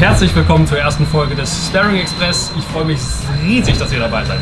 herzlich willkommen zur ersten Folge des Staring Express. Ich freue mich riesig, dass ihr dabei seid.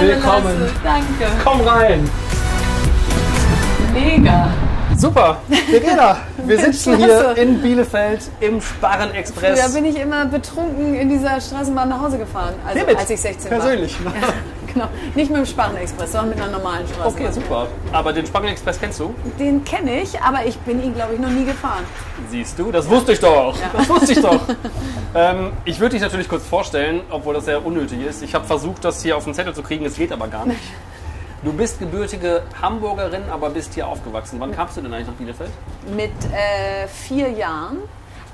Willkommen. Danke. Komm rein. Mega. Super, Verena, wir sitzen hier in Bielefeld im Sparren Express. bin ich immer betrunken in dieser Straßenbahn nach Hause gefahren, also als ich 16 Persönlich. war. Ja, genau. Nicht mit dem Sparrenexpress, sondern mit einer normalen Straßenbahn. Okay, super. Aber den Sparren Express kennst du? Den kenne ich, aber ich bin ihn, glaube ich, noch nie gefahren. Siehst du, das wusste ich doch. Das wusste ich doch. ähm, ich würde dich natürlich kurz vorstellen, obwohl das sehr unnötig ist. Ich habe versucht, das hier auf den Zettel zu kriegen, es geht aber gar nicht. Du bist gebürtige Hamburgerin, aber bist hier aufgewachsen. Wann kamst du denn eigentlich nach Bielefeld? Mit äh, vier Jahren.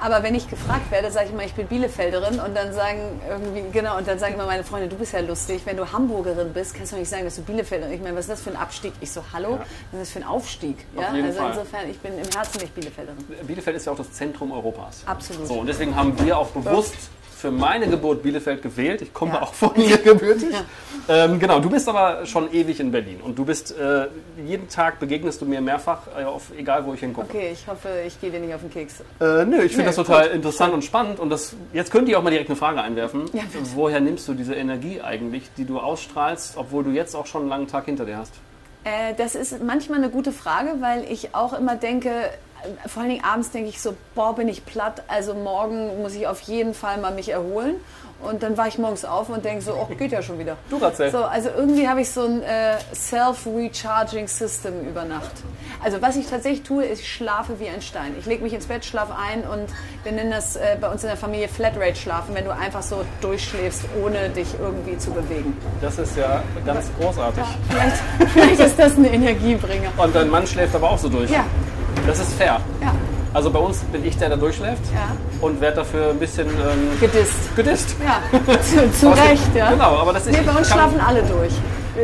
Aber wenn ich gefragt werde, sage ich immer, ich bin Bielefelderin und dann sagen irgendwie, genau, und dann sagen immer meine Freunde, du bist ja lustig, wenn du Hamburgerin bist, kannst du nicht sagen, dass du Bielefelderin Ich meine, was ist das für ein Abstieg? Ich so, hallo, Ja. was ist das für ein Aufstieg? Auf Ja, also Fall. insofern, ich bin im Herzen nicht Bielefelderin. Bielefeld ist ja auch das Zentrum Europas. Absolut. So, und deswegen haben wir auch bewusst für meine Geburt Bielefeld gewählt. Ich komme Ja. auch von hier gebürtig. Ja. Ähm, genau, du bist aber schon ewig in Berlin und du bist, äh, jeden Tag begegnest du mir mehrfach, äh, auf, egal wo ich hingucke. Okay, ich hoffe, ich gehe dir nicht auf den Keks. Äh, nö, ich finde das total interessant und spannend und das, jetzt könnt ihr auch mal direkt eine Frage einwerfen. Ja. Woher nimmst du diese Energie eigentlich, die du ausstrahlst, obwohl du jetzt auch schon einen langen Tag hinter dir hast? Äh, das ist manchmal eine gute Frage, weil ich auch immer denke, vor allen Dingen abends denke ich so, boah, bin ich platt, also morgen muss ich auf jeden Fall mal mich erholen. Und dann war ich morgens auf und denke so, oh, geht ja schon wieder. Du erzähl. So, also irgendwie habe ich so ein äh, Self-Recharging System über Nacht. Also was ich tatsächlich tue, ist, ich schlafe wie ein Stein. Ich lege mich ins Bett, schlafe ein und wir nennen das äh, bei uns in der Familie Flatrate schlafen, wenn du einfach so durchschläfst, ohne dich irgendwie zu bewegen. Das ist ja ganz großartig. Vielleicht, vielleicht ist das ein Energiebringer. Und dein Mann schläft aber auch so durch. Ja, Das ist fair. ja, Also bei uns bin ich der, der durchschläft ja. und werde dafür ein bisschen ähm, Gedisst. gedisst. Ja, zu, zu Recht, ja. Genau, aber das ist Nee, bei uns schlafen alle durch.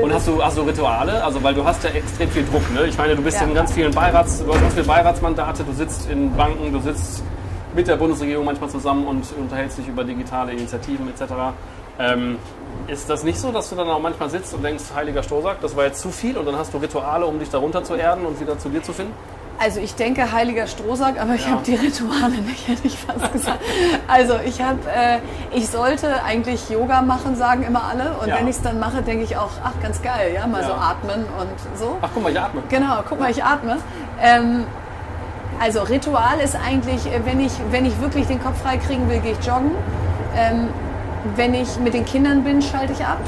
Und hast du, hast du Rituale? Also weil du hast ja extrem viel Druck, ne? Ich meine, du bist Ja. in ganz vielen Beirats, du hast ganz viele Beiratsmandate, du sitzt in Banken, du sitzt mit der Bundesregierung manchmal zusammen und unterhältst dich über digitale Initiativen etc. Ähm, ist das nicht so, dass du dann auch manchmal sitzt und denkst, heiliger Strohsack, das war jetzt zu viel und dann hast du Rituale, um dich darunter zu erden und wieder zu dir zu finden? Also ich denke heiliger Strohsack, aber ich Ja. habe die Rituale nicht, hätte ich fast gesagt. Also ich habe, äh, ich sollte eigentlich Yoga machen, sagen immer alle. Und Ja. wenn ich es dann mache, denke ich auch, ach ganz geil, ja, mal Ja. so atmen und so. Ach guck mal, ich atme. Genau, guck mal, ich atme. Ähm, also Ritual ist eigentlich, äh, wenn ich, wenn ich wirklich den Kopf frei kriegen will, gehe ich joggen. Ähm, wenn ich mit den Kindern bin, schalte ich ab.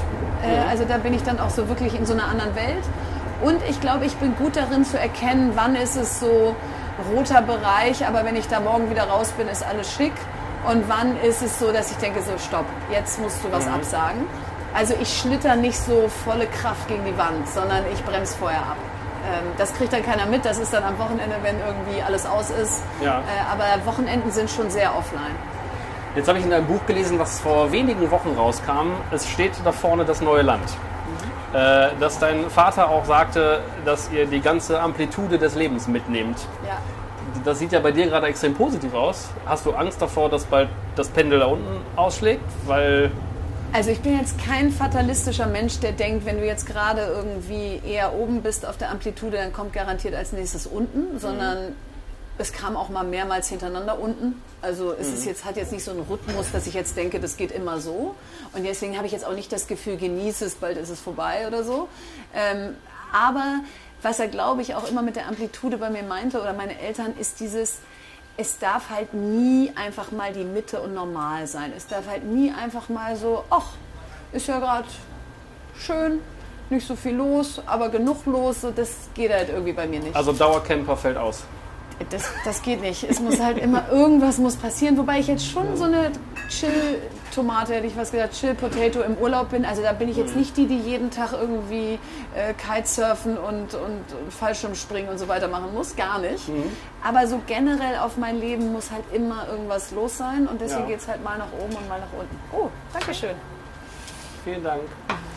Äh, Ja. Also da bin ich dann auch so wirklich in so einer anderen Welt. Und ich glaube, ich bin gut darin zu erkennen, wann ist es so roter Bereich, aber wenn ich da morgen wieder raus bin, ist alles schick. Und wann ist es so, dass ich denke, so stopp, jetzt musst du was absagen. Also ich schlitter nicht so volle Kraft gegen die Wand, sondern ich bremse vorher ab. Ähm, das kriegt dann keiner mit, das ist dann am Wochenende, wenn irgendwie alles aus ist. Ja. Äh, aber Wochenenden sind schon sehr offline. Jetzt habe ich in einem Buch gelesen, was vor wenigen Wochen rauskam. Es steht da vorne das neue Land. Äh, dass dein Vater auch sagte, dass ihr die ganze Amplitude des Lebens mitnehmt. Ja. Das sieht ja bei dir gerade extrem positiv aus. Hast du Angst davor, dass bald das Pendel da unten ausschlägt? Weil, Also ich bin jetzt kein fatalistischer Mensch, der denkt, wenn du jetzt gerade irgendwie eher oben bist auf der Amplitude, dann kommt garantiert als nächstes unten, sondern es kam auch mal mehrmals hintereinander unten. Also es ist jetzt, hat jetzt nicht so einen Rhythmus, dass ich jetzt denke, das geht immer so. Und deswegen habe ich jetzt auch nicht das Gefühl, genieße es, bald ist es vorbei oder so. Ähm, aber was er, glaube ich, auch immer mit der Amplitude bei mir meinte oder meine Eltern, ist dieses, es darf halt nie einfach mal die Mitte und normal sein. Es darf halt nie einfach mal so, ach, ist ja gerade schön, nicht so viel los, aber genug los, so, das geht halt irgendwie bei mir nicht. also Dauercamper fällt aus. Das, das geht nicht. Es muss halt immer irgendwas muss passieren, wobei ich jetzt schon so eine Dampftomate, hätte ich was gesagt, Chill Potato im Urlaub bin. Also da bin ich jetzt nicht die, die jeden Tag irgendwie äh, Kitesurfen und, und, und Fallschirmspringen und so weiter machen muss. Gar nicht. Aber so generell auf mein Leben muss halt immer irgendwas los sein und deswegen Ja. geht es halt mal nach oben und mal nach unten. Oh, Dankeschön. Vielen Dank.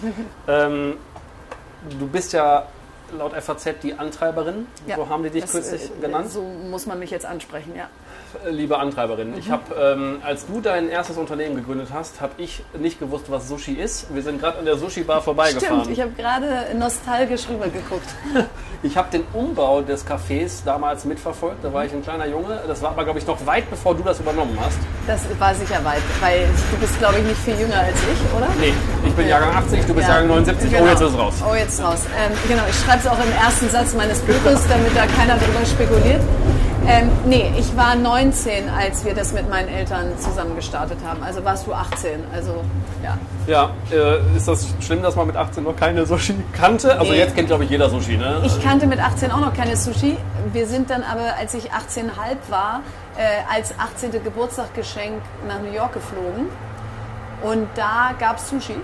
ähm, du bist ja laut FAZ die Antreiberin. So haben die dich kürzlich genannt. So muss man mich jetzt ansprechen, ja. Liebe Antreiberin, ich habe, ähm, als du dein erstes Unternehmen gegründet hast, habe ich nicht gewusst, was Sushi ist. Wir sind gerade an der Sushi-Bar vorbeigefahren. Stimmt, ich habe gerade nostalgisch rübergeguckt. Ich habe den Umbau des Cafés damals mitverfolgt. Da war ich ein kleiner Junge. Das war aber, glaube ich, noch weit bevor du das übernommen hast. Das war sicher weit, weil du bist, glaube ich, nicht viel jünger als ich, oder? Nee, ich bin Jahrgang 80, du bist Ja, Jahrgang 79. genau. Oh, jetzt ist es raus. Oh, jetzt ist raus. Ähm, genau, ich schreibe es auch im ersten Satz meines Buches, damit da keiner drüber spekuliert. Ähm, nee, ich war 19, als wir das mit meinen Eltern zusammen gestartet haben. Also warst du 18. Also, ja. Ja, äh, ist das schlimm, dass man mit 18 noch keine Sushi kannte? Also Nee. jetzt kennt, glaube ich, jeder Sushi, ne? Ich kannte mit 18 auch noch keine Sushi. Wir sind dann aber, als ich 18,5 war, äh, als 18. Geburtstagsgeschenk nach New York geflogen. Und da gab es Sushi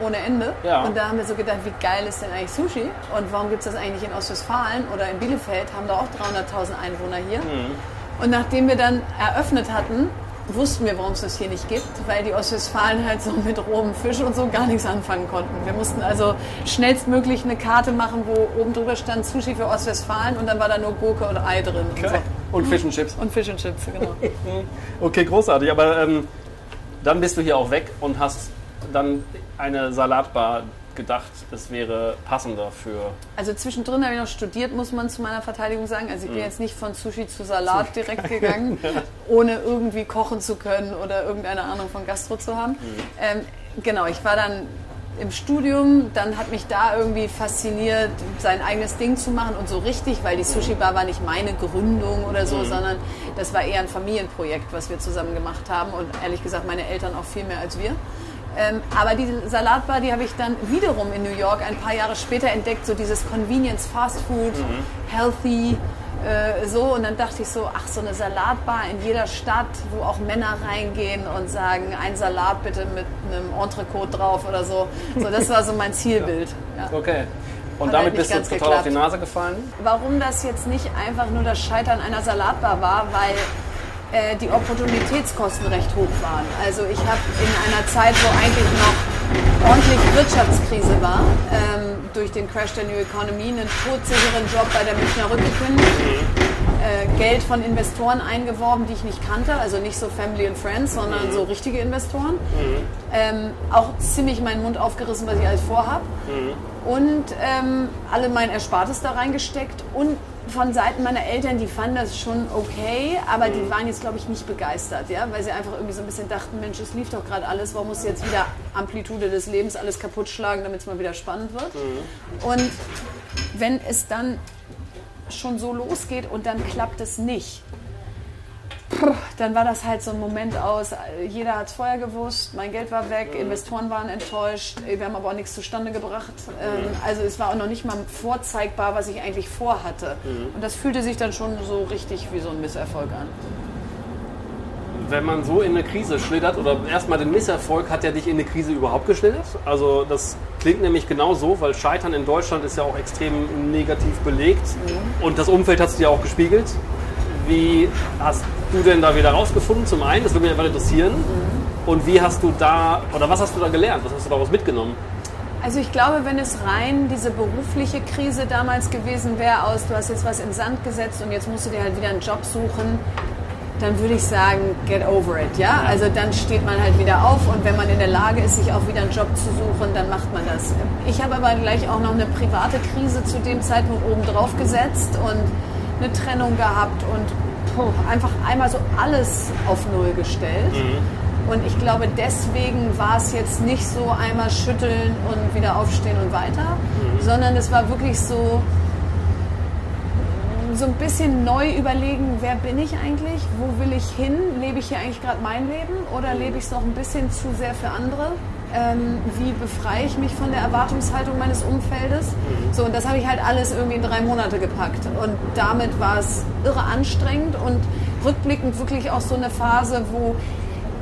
ohne Ende. Ja. Und da haben wir so gedacht, wie geil ist denn eigentlich Sushi? Und warum gibt es das eigentlich in Ostwestfalen oder in Bielefeld? Haben da auch 300.000 Einwohner hier. Und nachdem wir dann eröffnet hatten, wussten wir, warum es das hier nicht gibt, weil die Ostwestfalen halt so mit rohem Fisch und so gar nichts anfangen konnten. Wir mussten also schnellstmöglich eine Karte machen, wo oben drüber stand Sushi für Ostwestfalen und dann war da nur Gurke und Ei drin. Und, so. Und Fish and Chips. und Fish and Chips, genau. Okay, großartig. Aber ähm, dann bist du hier auch weg und hast dann eine Salatbar gedacht, es wäre passender für. Also zwischendrin habe ich noch studiert, muss man zu meiner Verteidigung sagen. Also ich bin jetzt nicht von Sushi zu Salat direkt gegangen, ohne irgendwie kochen zu können oder irgendeine Ahnung von Gastro zu haben. Ähm, genau, ich war dann im Studium, dann hat mich da irgendwie fasziniert, sein eigenes Ding zu machen und so richtig, weil die Sushi Bar war nicht meine Gründung oder so, sondern das war eher ein Familienprojekt, was wir zusammen gemacht haben und ehrlich gesagt meine Eltern auch viel mehr als wir. Ähm, aber diese Salatbar, die habe ich dann wiederum in New York ein paar Jahre später entdeckt, so dieses Convenience Fast Food, healthy, äh, so. Und dann dachte ich so, ach, so eine Salatbar in jeder Stadt, wo auch Männer reingehen und sagen, ein Salat bitte mit einem Entrecote drauf oder so. So, das war so mein Zielbild. Ja. Okay. Und Hat damit halt bist du total auf die geklappt. Nase gefallen? Warum das jetzt nicht einfach nur das Scheitern einer Salatbar war, weil äh, die Opportunitätskosten recht hoch waren. Also ich habe in einer Zeit, wo eigentlich noch ordentlich Wirtschaftskrise war, ähm, durch den Crash der New Economy, einen todsicheren Job bei der Münchner Rück gekündigt, äh, Geld von Investoren eingeworben, die ich nicht kannte, also nicht so Family and Friends, sondern so richtige Investoren. Ähm, auch ziemlich meinen Mund aufgerissen, was ich alles vorhab. Und ähm, alle mein Erspartes da reingesteckt. Und von Seiten meiner Eltern, die fanden das schon okay, aber die waren jetzt, glaube ich, nicht begeistert, ja, weil sie einfach irgendwie so ein bisschen dachten, Mensch, es lief doch gerade alles, warum muss jetzt wieder Amplitude des Lebens alles kaputt schlagen, damit es mal wieder spannend wird? Und wenn es dann schon so losgeht und dann klappt es nicht, puh, dann war das halt so ein Moment aus, jeder hat es vorher gewusst, mein Geld war weg, Investoren waren enttäuscht, wir haben aber auch nichts zustande gebracht. Ähm, Also es war auch noch nicht mal vorzeigbar, was ich eigentlich vorhatte. Und das fühlte sich dann schon so richtig wie so ein Misserfolg an. Wenn man so in eine Krise schlittert, oder erstmal den Misserfolg, hat er dich in eine Krise überhaupt geschlittert? Also das klingt nämlich genau so, weil Scheitern in Deutschland ist ja auch extrem negativ belegt und das Umfeld hat es dir auch gespiegelt. Wie hast du denn da wieder rausgefunden? Zum einen, das würde mich einfach interessieren. Und wie hast du da, oder was hast du da gelernt? Was hast du daraus mitgenommen? Also ich glaube, wenn es rein diese berufliche Krise damals gewesen wäre, aus du hast jetzt was in Sand gesetzt und jetzt musst du dir halt wieder einen Job suchen, dann würde ich sagen, get over it, ja? Also dann steht man halt wieder auf und wenn man in der Lage ist, sich auch wieder einen Job zu suchen, dann macht man das. Ich habe aber gleich auch noch eine private Krise zu dem Zeitpunkt oben drauf gesetzt und eine Trennung gehabt und puh, einfach einmal so alles auf Null gestellt. Und ich glaube, deswegen war es jetzt nicht so einmal schütteln und wieder aufstehen und weiter, sondern es war wirklich so, so ein bisschen neu überlegen, wer bin ich eigentlich, wo will ich hin, lebe ich hier eigentlich gerade mein Leben oder lebe ich es noch ein bisschen zu sehr für andere? Ähm, wie befreie ich mich von der Erwartungshaltung meines Umfeldes? So, und das habe ich halt alles irgendwie in drei Monate gepackt. Und damit war es irre anstrengend und rückblickend wirklich auch so eine Phase, wo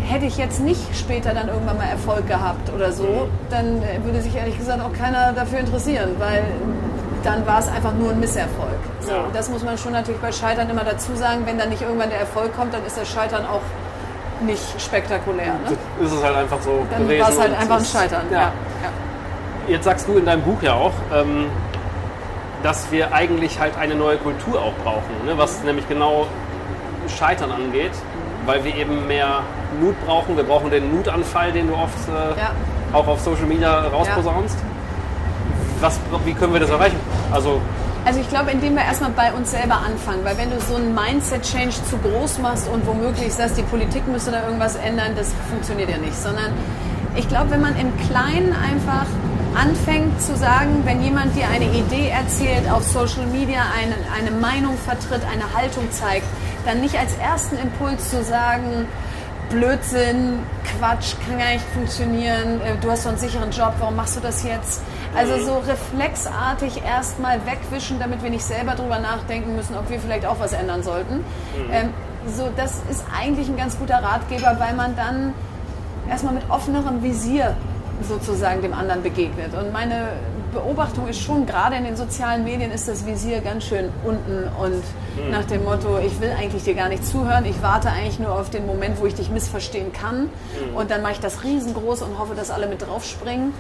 hätte ich jetzt nicht später dann irgendwann mal Erfolg gehabt oder so, dann äh, würde sich ehrlich gesagt auch keiner dafür interessieren, weil dann war es einfach nur ein Misserfolg. So, Ja. Das muss man schon natürlich bei Scheitern immer dazu sagen. Wenn dann nicht irgendwann der Erfolg kommt, dann ist das Scheitern auch nicht spektakulär. Ne? Ist es halt einfach so Dann war es halt einfach ein Scheitern. Ja. Ja. Jetzt sagst du in deinem Buch ja auch, ähm, dass wir eigentlich halt eine neue Kultur auch brauchen, ne? was nämlich genau Scheitern angeht, weil wir eben mehr Mut brauchen. Wir brauchen den Mutanfall, den du oft äh, Ja. auch auf Social Media rausposaunst. Was, wie können wir das erreichen? Also Also ich glaube, indem wir erstmal bei uns selber anfangen, weil wenn du so einen Mindset-Change zu groß machst und womöglich sagst, die Politik müsste da irgendwas ändern, das funktioniert ja nicht, sondern ich glaube, wenn man im Kleinen einfach anfängt zu sagen, wenn jemand dir eine Idee erzählt, auf Social Media eine, eine Meinung vertritt, eine Haltung zeigt, dann nicht als ersten Impuls zu sagen, Blödsinn, Quatsch, kann gar nicht funktionieren, äh, du hast so einen sicheren Job, warum machst du das jetzt? Also so reflexartig erstmal wegwischen, damit wir nicht selber drüber nachdenken müssen, ob wir vielleicht auch was ändern sollten. Ähm, so, das ist eigentlich ein ganz guter Ratgeber, weil man dann erstmal mit offenerem Visier sozusagen dem anderen begegnet. Und meine Beobachtung ist schon, gerade in den sozialen Medien ist das Visier ganz schön unten und nach dem Motto, ich will eigentlich dir gar nicht zuhören, ich warte eigentlich nur auf den Moment, wo ich dich missverstehen kann und dann mache ich das riesengroß und hoffe, dass alle mit draufspringen.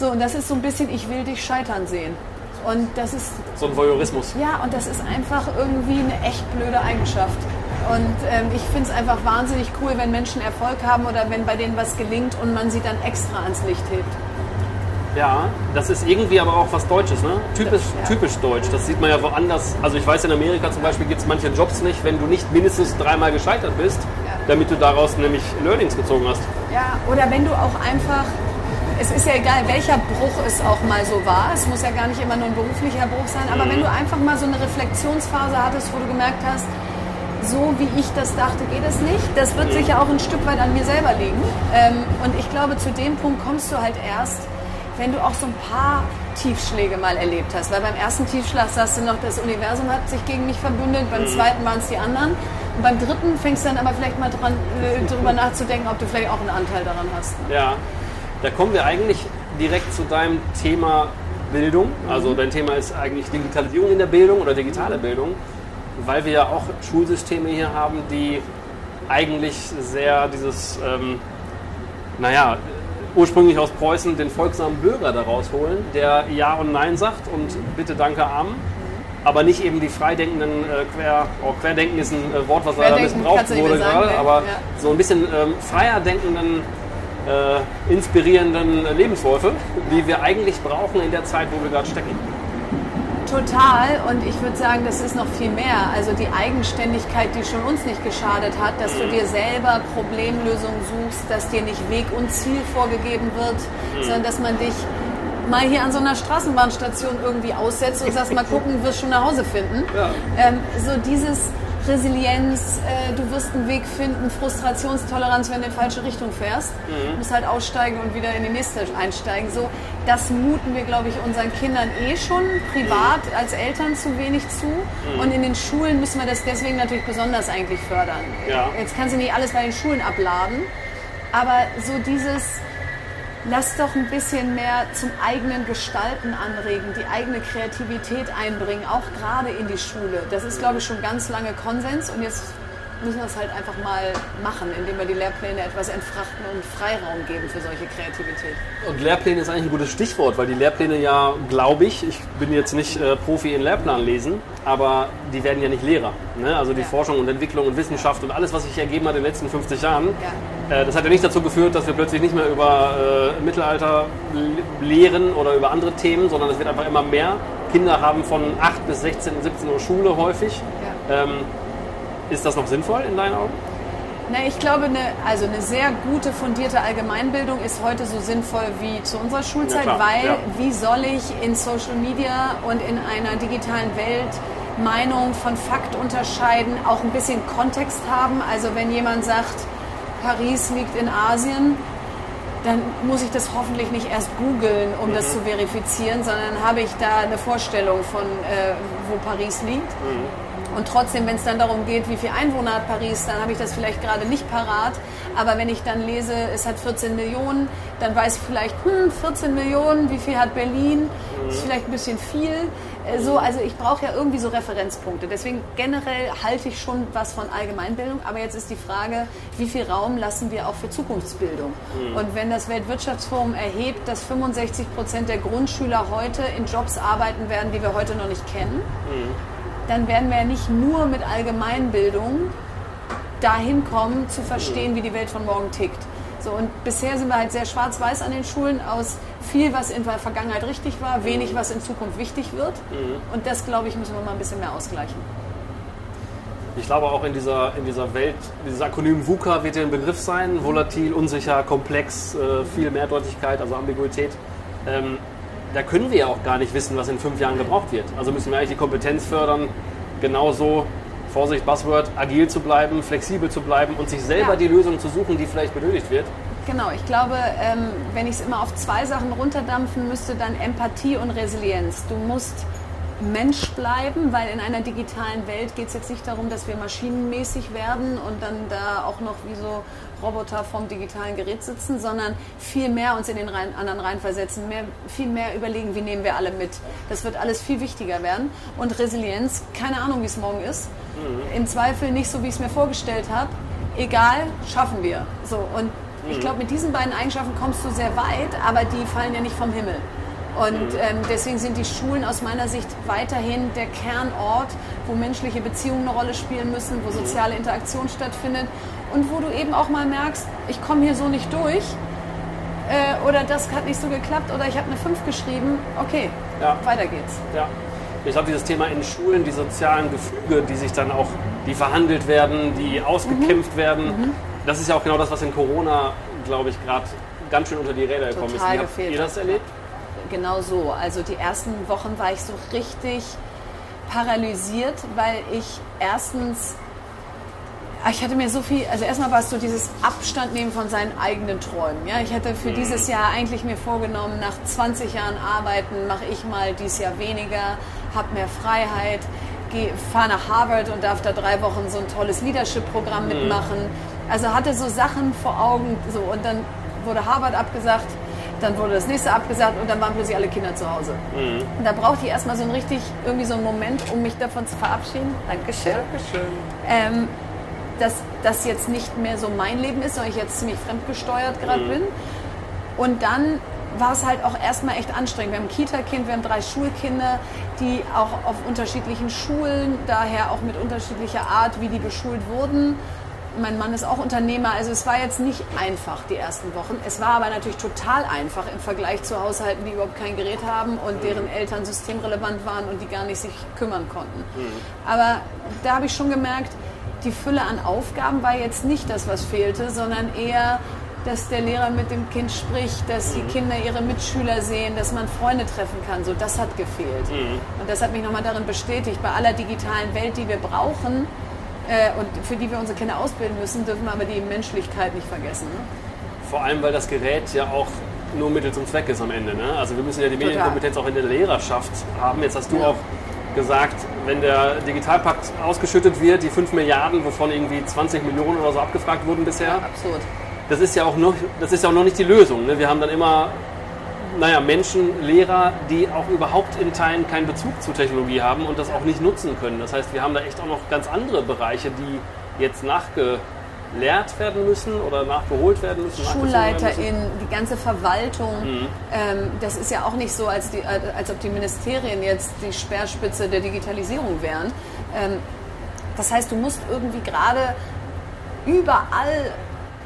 So, und das ist so ein bisschen, ich will dich scheitern sehen. Und das ist so ein Voyeurismus. ja, und das ist einfach irgendwie eine echt blöde Eigenschaft. Und ähm, ich finde es einfach wahnsinnig cool, wenn Menschen Erfolg haben oder wenn bei denen was gelingt und man sie dann extra ans Licht hebt. Ja, das ist irgendwie aber auch was Deutsches, ne? Typisch, Ja. typisch deutsch. Das sieht man ja woanders. Also ich weiß, in Amerika zum Beispiel gibt es manche Jobs nicht, wenn du nicht mindestens dreimal gescheitert bist, Ja. damit du daraus nämlich Learnings gezogen hast. Ja, oder wenn du auch einfach, es ist ja egal, welcher Bruch es auch mal so war, es muss ja gar nicht immer nur ein beruflicher Bruch sein, aber wenn du einfach mal so eine Reflexionsphase hattest, wo du gemerkt hast, so wie ich das dachte, geht es nicht, das wird sicher auch ein Stück weit an mir selber liegen. Ähm, und ich glaube, zu dem Punkt kommst du halt erst, wenn du auch so ein paar Tiefschläge mal erlebt hast. Weil beim ersten Tiefschlag sagst du noch, das Universum hat sich gegen mich verbündet, beim zweiten waren es die anderen. Und beim dritten fängst du dann aber vielleicht mal dran, äh, drüber nachzudenken, ob du vielleicht auch einen Anteil daran hast. Ne? Ja, da kommen wir eigentlich direkt zu deinem Thema Bildung. Also dein Thema ist eigentlich Digitalisierung in der Bildung oder digitale Bildung, weil wir ja auch Schulsysteme hier haben, die eigentlich sehr dieses, ähm, naja, ursprünglich aus Preußen den folgsamen Bürger daraus holen, der Ja und Nein sagt und bitte danke Amen. Aber nicht eben die freidenkenden, äh, quer, oh, Querdenken ist ein äh, Wort, was leider missbraucht wurde gerade, aber Ja. so ein bisschen ähm, freier denkenden äh, inspirierenden Lebensläufe, die wir eigentlich brauchen in der Zeit, wo wir gerade stecken. Total. Und ich würde sagen, das ist noch viel mehr. Also die Eigenständigkeit, die schon uns nicht geschadet hat, dass du dir selber Problemlösungen suchst, dass dir nicht Weg und Ziel vorgegeben wird, sondern dass man dich mal hier an so einer Straßenbahnstation irgendwie aussetzt und sagst, mal gucken, wirst schon nach Hause finden. Ja. Ähm, so dieses Resilienz, äh, du wirst einen Weg finden, Frustrationstoleranz, wenn du in die falsche Richtung fährst. Du musst halt aussteigen und wieder in die nächste einsteigen. So, das muten wir, glaube ich, unseren Kindern eh schon privat als Eltern zu wenig zu. Und in den Schulen müssen wir das deswegen natürlich besonders eigentlich fördern. Ja. Jetzt kannst du nicht alles bei den Schulen abladen, aber so dieses Lass doch ein bisschen mehr zum eigenen Gestalten anregen, die eigene Kreativität einbringen, auch gerade in die Schule. Das ist, glaube ich, schon ganz lange Konsens und jetzt müssen wir es halt einfach mal machen, indem wir die Lehrpläne etwas entfrachten und Freiraum geben für solche Kreativität. Und Lehrpläne ist eigentlich ein gutes Stichwort, weil die Lehrpläne ja, glaube ich, ich bin jetzt nicht äh, Profi in Lehrplan lesen, aber die werden ja nicht Lehrer. Ne? Also die Ja. Forschung und Entwicklung und Wissenschaft und alles, was sich ergeben hat in den letzten 50 Jahren, äh, das hat ja nicht dazu geführt, dass wir plötzlich nicht mehr über äh, Mittelalter lehren oder über andere Themen, sondern es wird einfach immer mehr. Kinder haben von 8 bis 16, 17 Uhr Schule häufig. Ja. Ähm, ist das noch sinnvoll in deinen Augen? Na, ich glaube, eine, also eine sehr gute, fundierte Allgemeinbildung ist heute so sinnvoll wie zu unserer Schulzeit, Ja, weil ja. wie soll ich in Social Media und in einer digitalen Welt Meinung von Fakt unterscheiden, auch ein bisschen Kontext haben? Also wenn jemand sagt, Paris liegt in Asien, dann muss ich das hoffentlich nicht erst googeln, um das zu verifizieren, sondern habe ich da eine Vorstellung von, äh, wo Paris liegt. Und trotzdem, wenn es dann darum geht, wie viel Einwohner hat Paris, dann habe ich das vielleicht gerade nicht parat. Aber wenn ich dann lese, es hat 14 Millionen, dann weiß ich vielleicht, hm, 14 Millionen, wie viel hat Berlin? Das ist vielleicht ein bisschen viel. Äh, so, also ich brauche ja irgendwie so Referenzpunkte. Deswegen generell halte ich schon was von Allgemeinbildung. Aber jetzt ist die Frage, wie viel Raum lassen wir auch für Zukunftsbildung? Mhm. Und wenn das Weltwirtschaftsforum erhebt, dass 65 Prozent der Grundschüler heute in Jobs arbeiten werden, die wir heute noch nicht kennen, mhm. Dann werden wir ja nicht nur mit Allgemeinbildung dahin kommen, zu verstehen, wie die Welt von morgen tickt. So, und bisher sind wir halt sehr schwarz-weiß an den Schulen aus viel, was in der Vergangenheit richtig war, wenig, was in Zukunft wichtig wird. Mhm. Und das, glaube ich, müssen wir mal ein bisschen mehr ausgleichen. Ich glaube auch in dieser, in dieser Welt, dieses Akronym VUCA wird ja ein Begriff sein, volatil, unsicher, komplex, äh, viel Mehrdeutigkeit, also Ambiguität. Ähm, da können wir ja auch gar nicht wissen, was in fünf Jahren gebraucht wird. Also müssen wir eigentlich die Kompetenz fördern, genauso, Vorsicht, Buzzword, agil zu bleiben, flexibel zu bleiben und sich selber ja. die Lösung zu suchen, die vielleicht benötigt wird. Genau, ich glaube, ähm, wenn ich es immer auf zwei Sachen runterdampfen müsste, dann Empathie und Resilienz. Du musst Mensch bleiben, weil in einer digitalen Welt geht es jetzt nicht darum, dass wir maschinenmäßig werden und dann da auch noch wie so Roboter vom digitalen Gerät sitzen, sondern viel mehr uns in den rein, anderen reinversetzen, mehr, viel mehr überlegen, wie nehmen wir alle mit. Das wird alles viel wichtiger werden. Und Resilienz, keine Ahnung, wie es morgen ist. Mhm. Im Zweifel nicht so, wie ich es mir vorgestellt habe. Egal, schaffen wir. So, und ich mhm. glaube, mit diesen beiden Eigenschaften kommst du sehr weit, aber die fallen ja nicht vom Himmel. Und ähm, deswegen sind die Schulen aus meiner Sicht weiterhin der Kernort, wo menschliche Beziehungen eine Rolle spielen müssen, wo soziale Interaktion stattfindet und wo du eben auch mal merkst, ich komme hier so nicht durch äh, oder das hat nicht so geklappt oder ich habe eine 5 geschrieben, okay, ja. weiter geht's. Ja. Ich glaube, dieses Thema in Schulen, die sozialen Gefüge, die sich dann auch, die verhandelt werden, die ausgekämpft mhm. werden, mhm. das ist ja auch genau das, was in Corona, glaube ich, gerade ganz schön unter die Räder gekommen ist. Wie habt ihr das erlebt? Genau so. Also die ersten Wochen war ich so richtig paralysiert, weil ich erstens ich hatte mir so viel, also erstmal war es so dieses Abstand nehmen von seinen eigenen Träumen. Ja, ich hätte für mhm. dieses Jahr eigentlich mir vorgenommen, nach 20 Jahren Arbeiten mache ich mal dieses Jahr weniger, habe mehr Freiheit, fahre nach Harvard und darf da drei Wochen so ein tolles Leadership-Programm mhm. mitmachen. Also hatte so Sachen vor Augen, so und dann wurde Harvard abgesagt, dann wurde das nächste abgesagt und dann waren plötzlich alle Kinder zu Hause. Mhm. Und da brauchte ich erstmal so ein richtig, irgendwie so einen Moment, um mich davon zu verabschieden. Dankeschön. Dankeschön. Ähm, dass das jetzt nicht mehr so mein Leben ist, sondern ich jetzt ziemlich fremdgesteuert gerade mhm. bin. Und dann war es halt auch erstmal echt anstrengend. Wir haben ein Kita-Kind, wir haben drei Schulkinder, die auch auf unterschiedlichen Schulen, daher auch mit unterschiedlicher Art, wie die beschult wurden. Mein Mann ist auch Unternehmer, also es war jetzt nicht einfach die ersten Wochen. Es war aber natürlich total einfach im Vergleich zu Haushalten, die überhaupt kein Gerät haben und mhm. deren Eltern systemrelevant waren und die gar nicht sich kümmern konnten. Mhm. Aber da habe ich schon gemerkt, die Fülle an Aufgaben war jetzt nicht das, was fehlte, sondern eher, dass der Lehrer mit dem Kind spricht, dass die mhm. Kinder ihre Mitschüler sehen, dass man Freunde treffen kann. So, das hat gefehlt. Mhm. Und das hat mich nochmal darin bestätigt, bei aller digitalen Welt, die wir brauchen äh, und für die wir unsere Kinder ausbilden müssen, dürfen wir aber die Menschlichkeit nicht vergessen. Ne? Vor allem, weil das Gerät ja auch nur Mittel zum Zweck ist am Ende. Ne? Also wir müssen ja die Total. Medienkompetenz auch in der Lehrerschaft haben. Jetzt hast du ja. auch gesagt, wenn der Digitalpakt ausgeschüttet wird, die 5 Milliarden, wovon irgendwie 20 Millionen oder so abgefragt wurden bisher. Ja, absurd. Das ist ja auch noch, das ist ja auch noch nicht die Lösung. Ne? Wir haben dann immer naja, Menschen, Lehrer, die auch überhaupt in Teilen keinen Bezug zu Technologie haben und das auch nicht nutzen können. Das heißt, wir haben da echt auch noch ganz andere Bereiche, die jetzt nachge gelehrt werden müssen oder nachgeholt werden müssen? SchulleiterInnen, die ganze Verwaltung. Mhm. Ähm, das ist ja auch nicht so, als, die, als ob die Ministerien jetzt die Speerspitze der Digitalisierung wären. Ähm, das heißt, du musst irgendwie gerade überall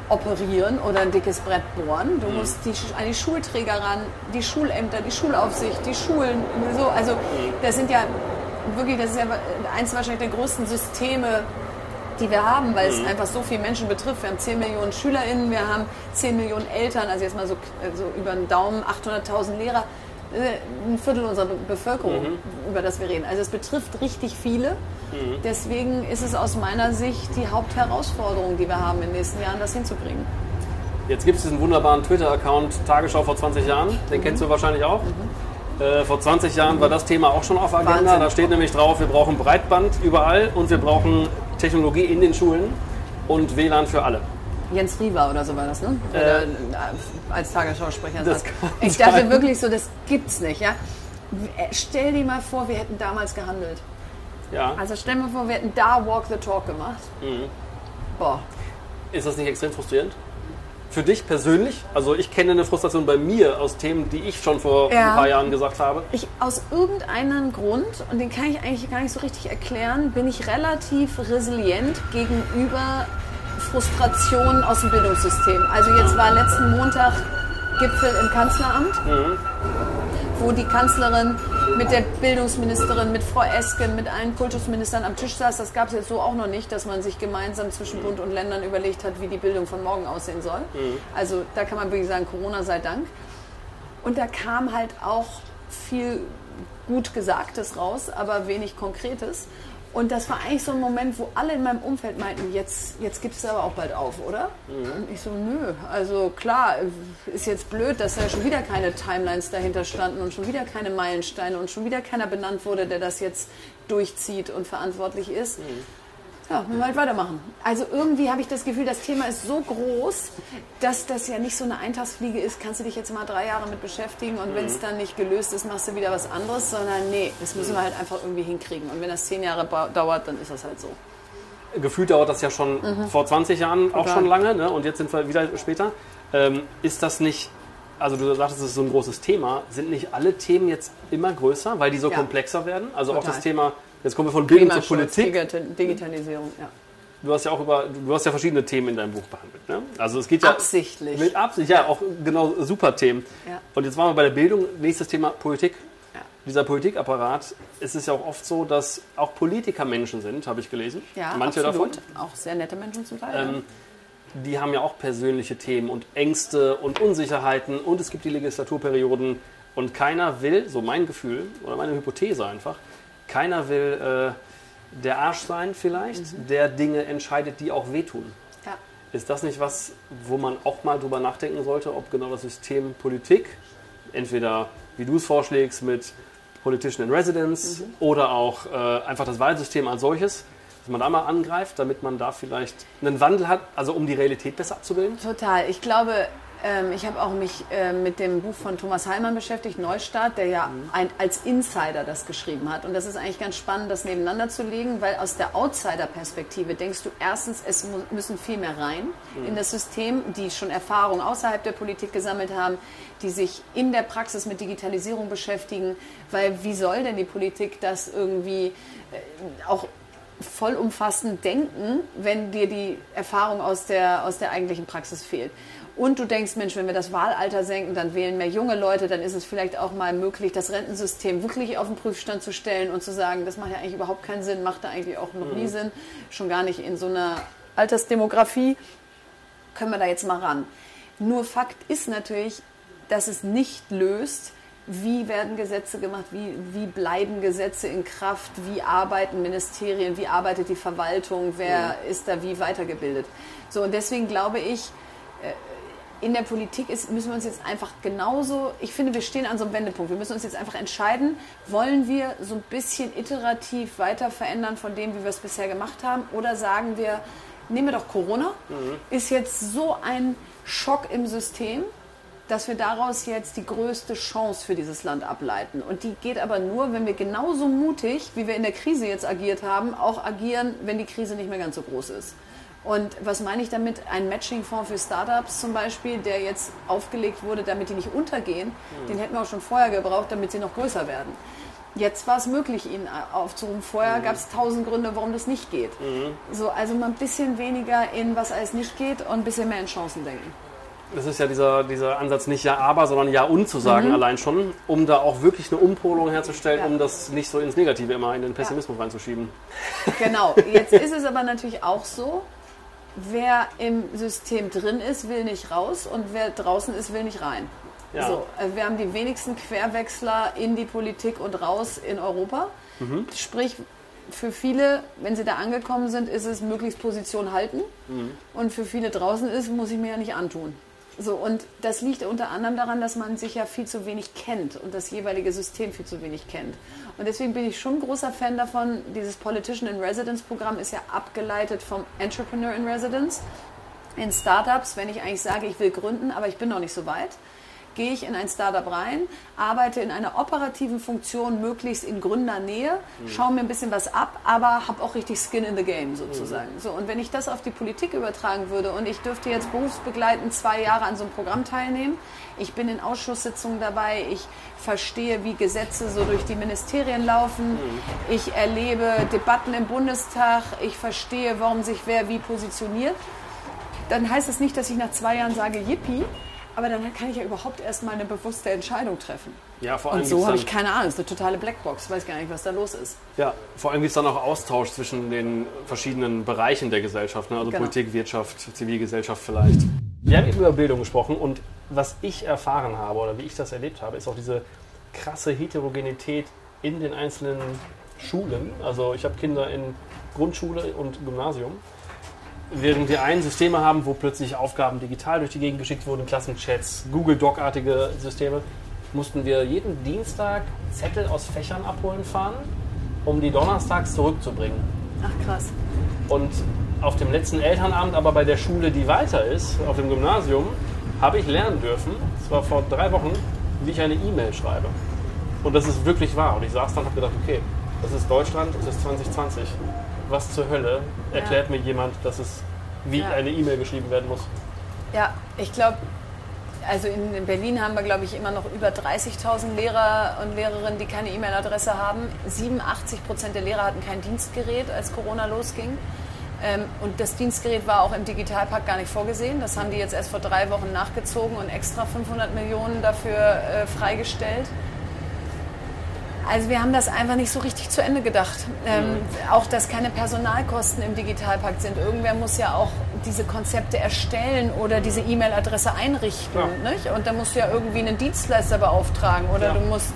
operieren oder ein dickes Brett bohren. Du mhm. musst die, an die Schulträger ran, die Schulämter, die Schulaufsicht, die Schulen. So. Also mhm. das sind ja wirklich, das ist ja eins wahrscheinlich der größten Systeme die wir haben, weil mhm. es einfach so viele Menschen betrifft. Wir haben 10 Millionen SchülerInnen, wir haben 10 Millionen Eltern, also jetzt mal so, so über den Daumen 800.000 Lehrer, ein Viertel unserer Bevölkerung, mhm. über das wir reden. Also es betrifft richtig viele. Mhm. Deswegen ist es aus meiner Sicht die Hauptherausforderung, die wir haben in den nächsten Jahren, das hinzukriegen. Jetzt gibt es diesen wunderbaren Twitter-Account Tagesschau vor 20 Jahren, den mhm. kennst du wahrscheinlich auch. Mhm. Äh, vor 20 Jahren war das Thema auch schon auf der Agenda. Wahnsinn. Da steht nämlich drauf, wir brauchen Breitband überall und wir brauchen Technologie in den Schulen und WLAN für alle. Jens Riva oder so war das, ne? Äh, Oder, äh, als Tagesschausprecher das kann Ich dachte sein. wirklich so, das gibt's nicht, ja? Äh, Stell dir mal vor, wir hätten damals gehandelt. Ja. Also stell dir mal vor, wir hätten da Walk the Talk gemacht. Mhm. Boah. Ist das nicht extrem frustrierend? Für dich persönlich? Also ich kenne eine Frustration bei mir aus Themen, die ich schon vor Ja. ein paar Jahren gesagt habe. Ich, aus irgendeinem Grund, und den kann ich eigentlich gar nicht so richtig erklären, bin ich relativ resilient gegenüber Frustrationen aus dem Bildungssystem. Also jetzt war letzten Montag Gipfel im Kanzleramt, wo die Kanzlerin mit der Bildungsministerin, mit Frau Esken, mit allen Kultusministern am Tisch saß. Das gab es jetzt so auch noch nicht, dass man sich gemeinsam zwischen Bund und Ländern überlegt hat, wie die Bildung von morgen aussehen soll. Also da kann man wirklich sagen, Corona sei Dank. Und da kam halt auch viel gut Gesagtes raus, aber wenig Konkretes. Und das war eigentlich so ein Moment, wo alle in meinem Umfeld meinten, jetzt, jetzt gibt es aber auch bald auf, oder? Und ich so, nö. Also klar, ist jetzt blöd, dass da schon wieder keine Timelines dahinter standen und schon wieder keine Meilensteine und schon wieder keiner benannt wurde, der das jetzt durchzieht und verantwortlich ist. Ja, müssen wir halt weitermachen. Also irgendwie habe ich das Gefühl, das Thema ist so groß, dass das ja nicht so eine Eintagsfliege ist, kannst du dich jetzt mal drei Jahre mit beschäftigen und wenn es dann nicht gelöst ist, machst du wieder was anderes, sondern nee, das müssen wir halt einfach irgendwie hinkriegen. Und wenn das zehn Jahre dauert, dann ist das halt so. Gefühlt dauert das ja schon vor 20 Jahren auch Total. schon lange ne? und jetzt sind wir wieder später. Ähm, ist das nicht, also du sagtest, es ist so ein großes Thema, sind nicht alle Themen jetzt immer größer, weil die so Ja. komplexer werden? Also auch Total. das Thema, jetzt kommen wir von Bildung zur Politik. Digita- Digitalisierung, ja. Du hast ja auch über, du hast ja verschiedene Themen in deinem Buch behandelt. Ne? Also es geht ja Absichtlich. mit Absicht, ja, auch genau super Themen. Ja. Und jetzt waren wir bei der Bildung. Nächstes Thema Politik. Ja. Dieser Politikapparat, es ist ja auch oft so, dass auch Politiker Menschen sind, habe ich gelesen. Ja, Manche absolut. davon. Auch sehr nette Menschen zum Teil. Ähm, die haben ja auch persönliche Themen und Ängste und Unsicherheiten und es gibt die Legislaturperioden und keiner will, so mein Gefühl oder meine Hypothese einfach, keiner will äh, der Arsch sein vielleicht, der Dinge entscheidet, die auch wehtun. ja. Ist das nicht was, wo man auch mal drüber nachdenken sollte, ob genau das System Politik, entweder wie du es vorschlägst mit Politician in Residence oder auch äh, einfach das Wahlsystem als solches, dass man da mal angreift, damit man da vielleicht einen Wandel hat, also um die Realität besser abzubilden? Total. Ich glaube, ähm, ich habe auch mich äh, mit dem Buch von Thomas Heilmann beschäftigt, Neustart, der ja ein, als Insider das geschrieben hat. Und das ist eigentlich ganz spannend, das nebeneinander zu legen, weil aus der Outsider-Perspektive denkst du erstens, es müssen viel mehr rein in das System, die schon Erfahrung außerhalb der Politik gesammelt haben, die sich in der Praxis mit Digitalisierung beschäftigen, weil wie soll denn die Politik das irgendwie äh, auch vollumfassend denken, wenn dir die Erfahrung aus der, aus der eigentlichen Praxis fehlt. Und du denkst, Mensch, wenn wir das Wahlalter senken, dann wählen mehr junge Leute, dann ist es vielleicht auch mal möglich, das Rentensystem wirklich auf den Prüfstand zu stellen und zu sagen, das macht ja eigentlich überhaupt keinen Sinn, macht da eigentlich auch noch nie Sinn, schon gar nicht in so einer Altersdemografie. Können wir da jetzt mal ran? Nur Fakt ist natürlich, dass es nicht löst, wie werden Gesetze gemacht, wie, wie bleiben Gesetze in Kraft, wie arbeiten Ministerien, wie arbeitet die Verwaltung, wer ist da wie weitergebildet. So, und deswegen glaube ich, in der Politik ist, müssen wir uns jetzt einfach genauso, ich finde, wir stehen an so einem Wendepunkt. Wir müssen uns jetzt einfach entscheiden, wollen wir so ein bisschen iterativ weiter verändern von dem, wie wir es bisher gemacht haben, oder sagen wir, nehmen wir doch Corona, ist jetzt so ein Schock im System, dass wir daraus jetzt die größte Chance für dieses Land ableiten. Und die geht aber nur, wenn wir genauso mutig, wie wir in der Krise jetzt agiert haben, auch agieren, wenn die Krise nicht mehr ganz so groß ist. Und was meine ich damit? Ein Matching-Fonds für Startups zum Beispiel, der jetzt aufgelegt wurde, damit die nicht untergehen, den hätten wir auch schon vorher gebraucht, damit sie noch größer werden. Jetzt war es möglich, ihn aufzurufen. Vorher gab es tausend Gründe, warum das nicht geht. So, also mal ein bisschen weniger in was alles nicht geht und ein bisschen mehr in Chancen denken. Das ist ja dieser, dieser Ansatz, nicht ja aber, sondern ja und zu sagen allein schon, um da auch wirklich eine Umpolung herzustellen, Ja. um das nicht so ins Negative immer in den Pessimismus reinzuschieben. Genau, jetzt ist es aber natürlich auch so, wer im System drin ist, will nicht raus und wer draußen ist, will nicht rein. Ja. So, also wir haben die wenigsten Querwechsler in die Politik und raus in Europa. Sprich, für viele, wenn sie da angekommen sind, ist es möglichst Position halten. Und für viele draußen ist, muss ich mir ja nicht antun. So, und das liegt unter anderem daran, dass man sich ja viel zu wenig kennt und das jeweilige System viel zu wenig kennt. Und deswegen bin ich schon großer Fan davon. Dieses Politician in Residence Programm ist ja abgeleitet vom Entrepreneur in Residence in Startups, wenn ich eigentlich sage, ich will gründen, aber ich bin noch nicht so weit gehe ich in ein Startup rein, arbeite in einer operativen Funktion, möglichst in Gründernähe, mhm. schaue mir ein bisschen was ab, aber habe auch richtig Skin in the Game sozusagen. Mhm. So, und wenn ich das auf die Politik übertragen würde und ich dürfte jetzt berufsbegleitend zwei Jahre an so einem Programm teilnehmen, ich bin in Ausschusssitzungen dabei, ich verstehe, wie Gesetze so durch die Ministerien laufen, mhm. ich erlebe Debatten im Bundestag, ich verstehe, warum sich wer wie positioniert, dann heißt es das nicht, dass ich nach zwei Jahren sage, yippie, aber dann kann ich ja überhaupt erst mal eine bewusste Entscheidung treffen. Ja, vor allem Und so habe ich keine Ahnung, es ist eine totale Blackbox, ich weiß gar nicht, was da los ist. Ja, vor allem gibt es dann auch Austausch zwischen den verschiedenen Bereichen der Gesellschaft, ne? also genau. Politik, Wirtschaft, Zivilgesellschaft vielleicht. Wir haben eben über Bildung gesprochen und was ich erfahren habe oder wie ich das erlebt habe, ist auch diese krasse Heterogenität in den einzelnen Schulen. Also ich habe Kinder in Grundschule und Gymnasium während wir ein Systeme haben, wo plötzlich Aufgaben digital durch die Gegend geschickt wurden, Klassenchats, Google Doc-artige Systeme, mussten wir jeden Dienstag Zettel aus Fächern abholen fahren, um die donnerstags zurückzubringen. Ach krass. Und auf dem letzten Elternabend, aber bei der Schule, die weiter ist, auf dem Gymnasium, habe ich lernen dürfen, das war vor drei Wochen, wie ich eine E-Mail schreibe. Und das ist wirklich wahr. Und ich saß dann und habe gedacht, okay, das ist Deutschland, das ist 2020 was zur Hölle erklärt ja. mir jemand, dass es wie ja. eine E-Mail geschrieben werden muss. Ja, ich glaube, also in Berlin haben wir, glaube ich, immer noch über 30.000 Lehrer und Lehrerinnen, die keine E-Mail-Adresse haben. 87 Prozent der Lehrer hatten kein Dienstgerät, als Corona losging. Ähm, und das Dienstgerät war auch im Digitalpakt gar nicht vorgesehen. Das haben die jetzt erst vor drei Wochen nachgezogen und extra 500 Millionen dafür äh, freigestellt. Also wir haben das einfach nicht so richtig zu Ende gedacht. Ähm, mhm. Auch, dass keine Personalkosten im Digitalpakt sind. Irgendwer muss ja auch diese Konzepte erstellen oder diese E-Mail-Adresse einrichten. Ja. Nicht? Und da musst du ja irgendwie einen Dienstleister beauftragen oder ja. du musst...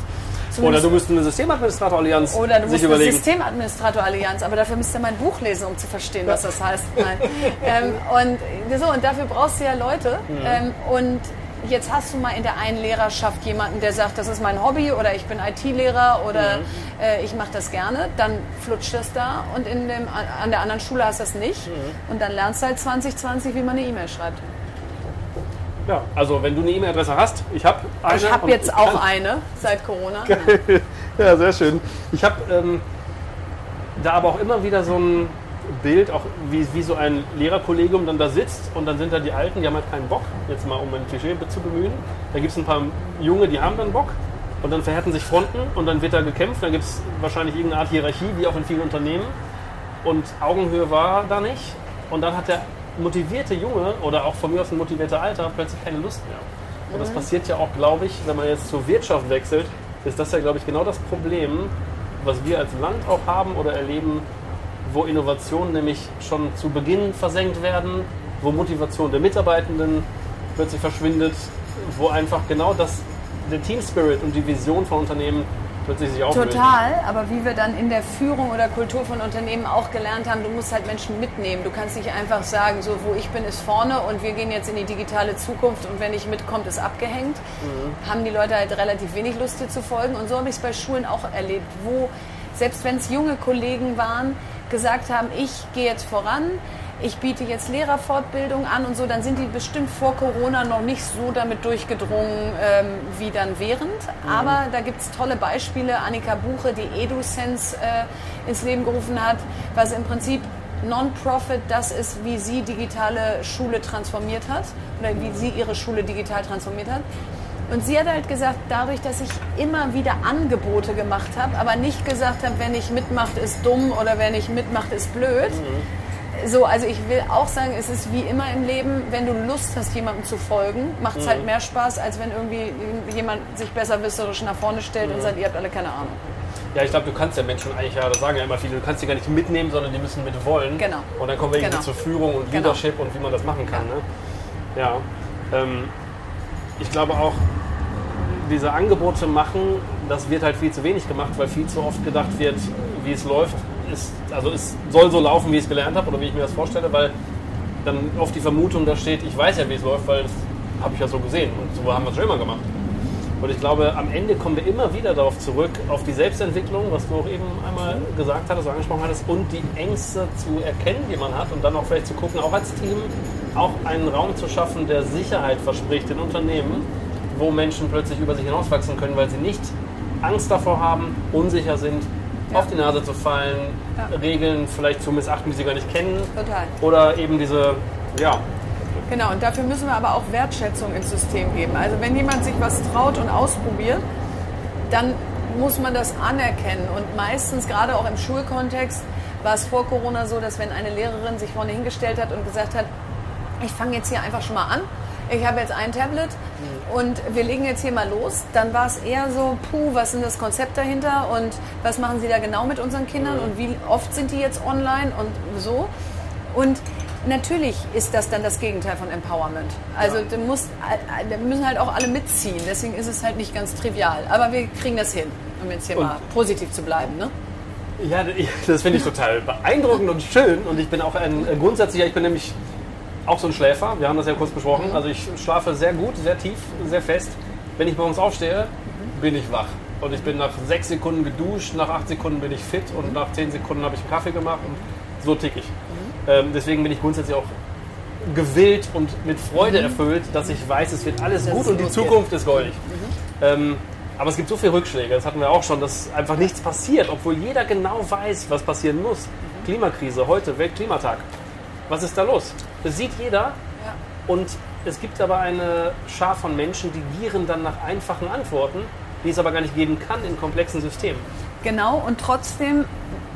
Oder du musst eine Systemadministrator-Allianz Oder du musst eine Systemadministrator-Allianz, aber dafür müsst ihr mein Buch lesen, um zu verstehen, was das heißt. Nein. ähm, und so, und dafür brauchst du ja Leute. Mhm. Ähm, und jetzt hast du mal in der einen Lehrerschaft jemanden, der sagt, das ist mein Hobby oder ich bin IT-Lehrer oder mhm. äh, ich mache das gerne, dann flutscht das da und in dem, an der anderen Schule hast du das nicht mhm. und dann lernst du halt 2020, wie man eine E-Mail schreibt. Ja, also wenn du eine E-Mail-Adresse hast, ich habe eine. Ich habe jetzt auch eine seit Corona. ja, sehr schön. Ich habe ähm, da aber auch immer wieder so ein Bild, auch wie, wie so ein Lehrerkollegium dann da sitzt und dann sind da die Alten, die haben halt keinen Bock, jetzt mal um ein Klischee zu bemühen. Da gibt es ein paar Junge, die haben dann Bock und dann verhärten sich Fronten und dann wird da gekämpft. Dann gibt es wahrscheinlich irgendeine Art Hierarchie, wie auch in vielen Unternehmen. Und Augenhöhe war da nicht. Und dann hat der motivierte Junge oder auch von mir aus ein motivierter Alter plötzlich keine Lust mehr. Und das mhm. passiert ja auch, glaube ich, wenn man jetzt zur Wirtschaft wechselt, ist das ja, glaube ich, genau das Problem, was wir als Land auch haben oder erleben, wo Innovationen nämlich schon zu Beginn versenkt werden, wo Motivation der Mitarbeitenden plötzlich verschwindet, wo einfach genau das, der Team Spirit und die Vision von Unternehmen plötzlich sich auflösen. Total, aber wie wir dann in der Führung oder Kultur von Unternehmen auch gelernt haben, du musst halt Menschen mitnehmen. Du kannst nicht einfach sagen, so wo ich bin ist vorne und wir gehen jetzt in die digitale Zukunft und wenn nicht mitkommt, ist abgehängt. Mhm. Haben die Leute halt relativ wenig Lust dir zu folgen und so habe ich es bei Schulen auch erlebt, wo selbst wenn es junge Kollegen waren, gesagt haben, ich gehe jetzt voran, ich biete jetzt Lehrerfortbildung an und so, dann sind die bestimmt vor Corona noch nicht so damit durchgedrungen ähm, wie dann während. Mhm. Aber da gibt es tolle Beispiele. Annika Buche, die EduSense äh, ins Leben gerufen hat, was im Prinzip Non-Profit das ist, wie sie digitale Schule transformiert hat oder wie sie ihre Schule digital transformiert hat. Und sie hat halt gesagt, dadurch, dass ich immer wieder Angebote gemacht habe, aber nicht gesagt habe, wenn ich mitmacht, ist dumm oder wenn ich mitmacht, ist blöd. Mhm. So, also ich will auch sagen, es ist wie immer im Leben, wenn du Lust hast, jemandem zu folgen, macht es halt mhm. halt mehr Spaß, als wenn irgendwie jemand sich besserwisserisch nach vorne stellt mhm. und sagt, ihr habt alle keine Ahnung. Ja, ich glaube, du kannst ja Menschen eigentlich, ja, das sagen ja immer viele, du kannst sie gar nicht mitnehmen, sondern die müssen mit wollen. Genau. Und dann kommen wir genau. zur Führung und genau. Leadership genau. und wie man das machen kann. Ja. Ne? ja. Ähm, ich glaube auch, diese Angebote machen, das wird halt viel zu wenig gemacht, weil viel zu oft gedacht wird, wie es läuft, ist, also es soll so laufen, wie ich es gelernt habe oder wie ich mir das vorstelle, weil dann oft die Vermutung da steht, ich weiß ja, wie es läuft, weil es habe ich ja so gesehen und so haben wir es schon immer gemacht. Und ich glaube, am Ende kommen wir immer wieder darauf zurück, auf die Selbstentwicklung, was du auch eben einmal gesagt hattest, angesprochen hattest, und die Ängste zu erkennen, die man hat und dann auch vielleicht zu gucken, auch als Team, auch einen Raum zu schaffen, der Sicherheit verspricht in Unternehmen, wo Menschen plötzlich über sich hinauswachsen können, weil sie nicht Angst davor haben, unsicher sind, ja. auf die Nase zu fallen, ja. Regeln vielleicht zu missachten, die sie gar nicht kennen. Total. Oder eben diese, ja, Genau, und dafür müssen wir aber auch Wertschätzung ins System geben. Also wenn jemand sich was traut und ausprobiert, dann muss man das anerkennen. Und meistens, gerade auch im Schulkontext, war es vor Corona so, dass wenn eine Lehrerin sich vorne hingestellt hat und gesagt hat, ich fange jetzt hier einfach schon mal an, ich habe jetzt ein Tablet und wir legen jetzt hier mal los, dann war es eher so, puh, was ist das Konzept dahinter und was machen Sie da genau mit unseren Kindern und wie oft sind die jetzt online und so. Und Natürlich ist das dann das Gegenteil von Empowerment. Also ja. musst, da müssen halt auch alle mitziehen. Deswegen ist es halt nicht ganz trivial. Aber wir kriegen das hin, um jetzt hier und mal positiv zu bleiben. Ne? Ja, das finde ich total beeindruckend und schön. Und ich bin auch ein grundsätzlicher, ich bin nämlich auch so ein Schläfer. Wir haben das ja kurz besprochen. Mhm. Also ich schlafe sehr gut, sehr tief, sehr fest. Wenn ich morgens aufstehe, mhm. bin ich wach. Und ich bin nach sechs Sekunden geduscht, nach acht Sekunden bin ich fit und nach zehn Sekunden habe ich einen Kaffee gemacht und so tick ich. Ähm, deswegen bin ich grundsätzlich auch gewillt und mit Freude mhm. erfüllt, dass ich weiß, es wird alles gut und die Zukunft ist goldig. Mhm. Ähm, aber es gibt so viele Rückschläge, das hatten wir auch schon, dass einfach nichts passiert, obwohl jeder genau weiß, was passieren muss. Mhm. Klimakrise, heute Weltklimatag. Was ist da los? Das sieht jeder. Ja. Und es gibt aber eine Schar von Menschen, die gieren dann nach einfachen Antworten, die es aber gar nicht geben kann in komplexen Systemen. Genau, und trotzdem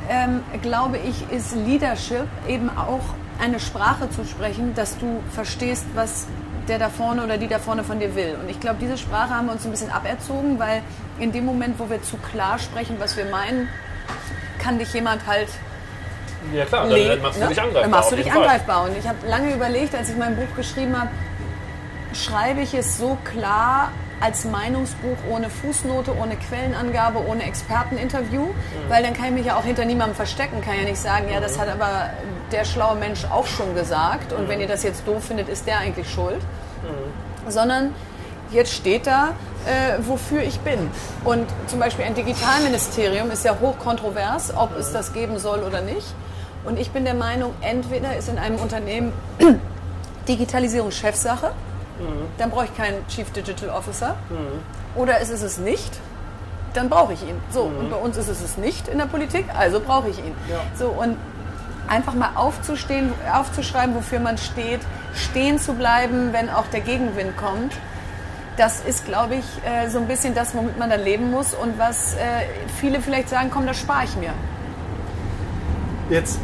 ähm, glaube ich, ist Leadership eben auch eine Sprache zu sprechen, dass du verstehst, was der da vorne oder die da vorne von dir will. Und ich glaube, diese Sprache haben wir uns ein bisschen aberzogen, weil in dem Moment, wo wir zu klar sprechen, was wir meinen, kann dich jemand halt ja klar, dann, dann machst du ne? dich angreifbar. Dann machst du dich angreifbar. Und ich habe lange überlegt, als ich mein Buch geschrieben habe, schreibe ich es so klar, als Meinungsbuch ohne Fußnote, ohne Quellenangabe, ohne Experteninterview, mhm. weil dann kann ich mich ja auch hinter niemandem verstecken, kann ja nicht sagen, ja, das hat aber der schlaue Mensch auch schon gesagt und mhm. wenn ihr das jetzt doof findet, ist der eigentlich schuld, mhm. sondern jetzt steht da, äh, wofür ich bin. Und zum Beispiel ein Digitalministerium ist ja hochkontrovers, ob es das geben soll oder nicht. Und ich bin der Meinung, entweder ist in einem Unternehmen Digitalisierung Chefsache, Mhm. Dann brauche ich keinen Chief Digital Officer. Mhm. Oder ist es es nicht? Dann brauche ich ihn. So, mhm. und bei uns ist es es nicht in der Politik, also brauche ich ihn. Ja. So, und einfach mal aufzustehen, aufzuschreiben, wofür man steht, stehen zu bleiben, wenn auch der Gegenwind kommt. Das ist, glaube ich, äh, so ein bisschen das, womit man dann leben muss und was äh, viele vielleicht sagen, komm, das spare ich mir. Jetzt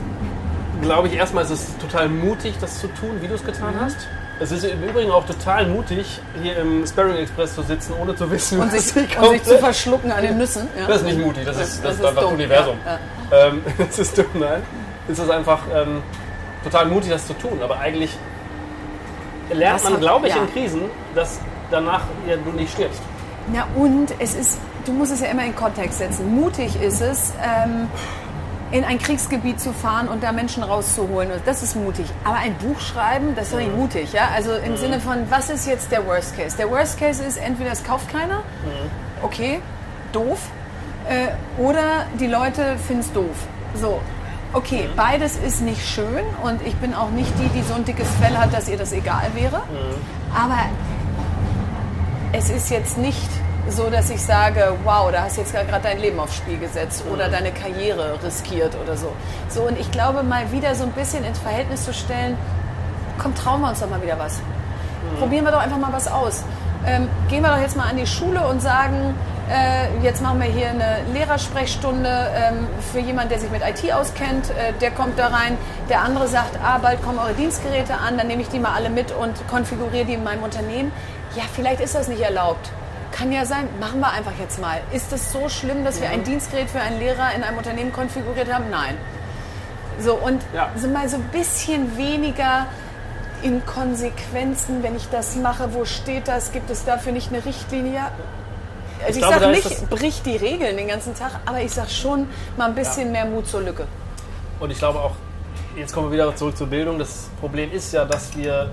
glaube ich, erstmal ist es total mutig, das zu tun, wie du es getan mhm. hast. Es ist im Übrigen auch total mutig, hier im Sparring Express zu sitzen, ohne zu wissen, und was sich, und sich zu verschlucken an den Nüssen. Ja. Das ist nicht mutig, das, ist, das, das ist, einfach dumm. Universum. Ja, ja. Ähm, das ist dumm, nein. Es ist einfach ähm, total mutig, das zu tun. Aber eigentlich lernt man, glaube ich, in Krisen, dass danach ja, du nicht stirbst. Na und es ist, du musst es ja immer in Kontext setzen. Mutig ist es, ähm, in ein Kriegsgebiet zu fahren und da Menschen rauszuholen. Das ist mutig. Aber ein Buch schreiben, das ist doch nicht mutig. Ja? Also im mhm. Sinne von, was ist jetzt der Worst Case? Der Worst Case ist, entweder es kauft keiner, mhm. okay, doof, äh, oder die Leute finden es doof. So, okay, beides ist nicht schön und ich bin auch nicht die, die so ein dickes Fell hat, dass ihr das egal wäre. Aber es ist jetzt nicht so, dass ich sage, wow, da hast du jetzt gerade dein Leben aufs Spiel gesetzt oder mhm. deine Karriere riskiert oder so. So, und ich glaube, mal wieder so ein bisschen ins Verhältnis zu stellen, komm, trauen wir uns doch mal wieder was. Mhm. Probieren wir doch einfach mal was aus. Ähm, gehen wir doch jetzt mal an die Schule und sagen, äh, jetzt machen wir hier eine Lehrersprechstunde ähm, für jemanden, der sich mit IT auskennt. Äh, der kommt da rein. Der andere sagt, ah, bald kommen eure Dienstgeräte an, dann nehme ich die mal alle mit und konfiguriere die in meinem Unternehmen. Ja, vielleicht ist das nicht erlaubt. Kann ja sein, machen wir einfach jetzt mal. Ist es so schlimm, dass wir ein Dienstgerät für einen Lehrer in einem Unternehmen konfiguriert haben? Nein. So, und ja. so mal so ein bisschen weniger in Konsequenzen, wenn ich das mache, wo steht das? Gibt es dafür nicht eine Richtlinie? Also ich, ich sage nicht, bricht die Regeln den ganzen Tag, aber ich sage schon mal ein bisschen ja. mehr Mut zur Lücke. Und ich glaube auch, jetzt kommen wir wieder zurück zur Bildung. Das Problem ist ja, dass wir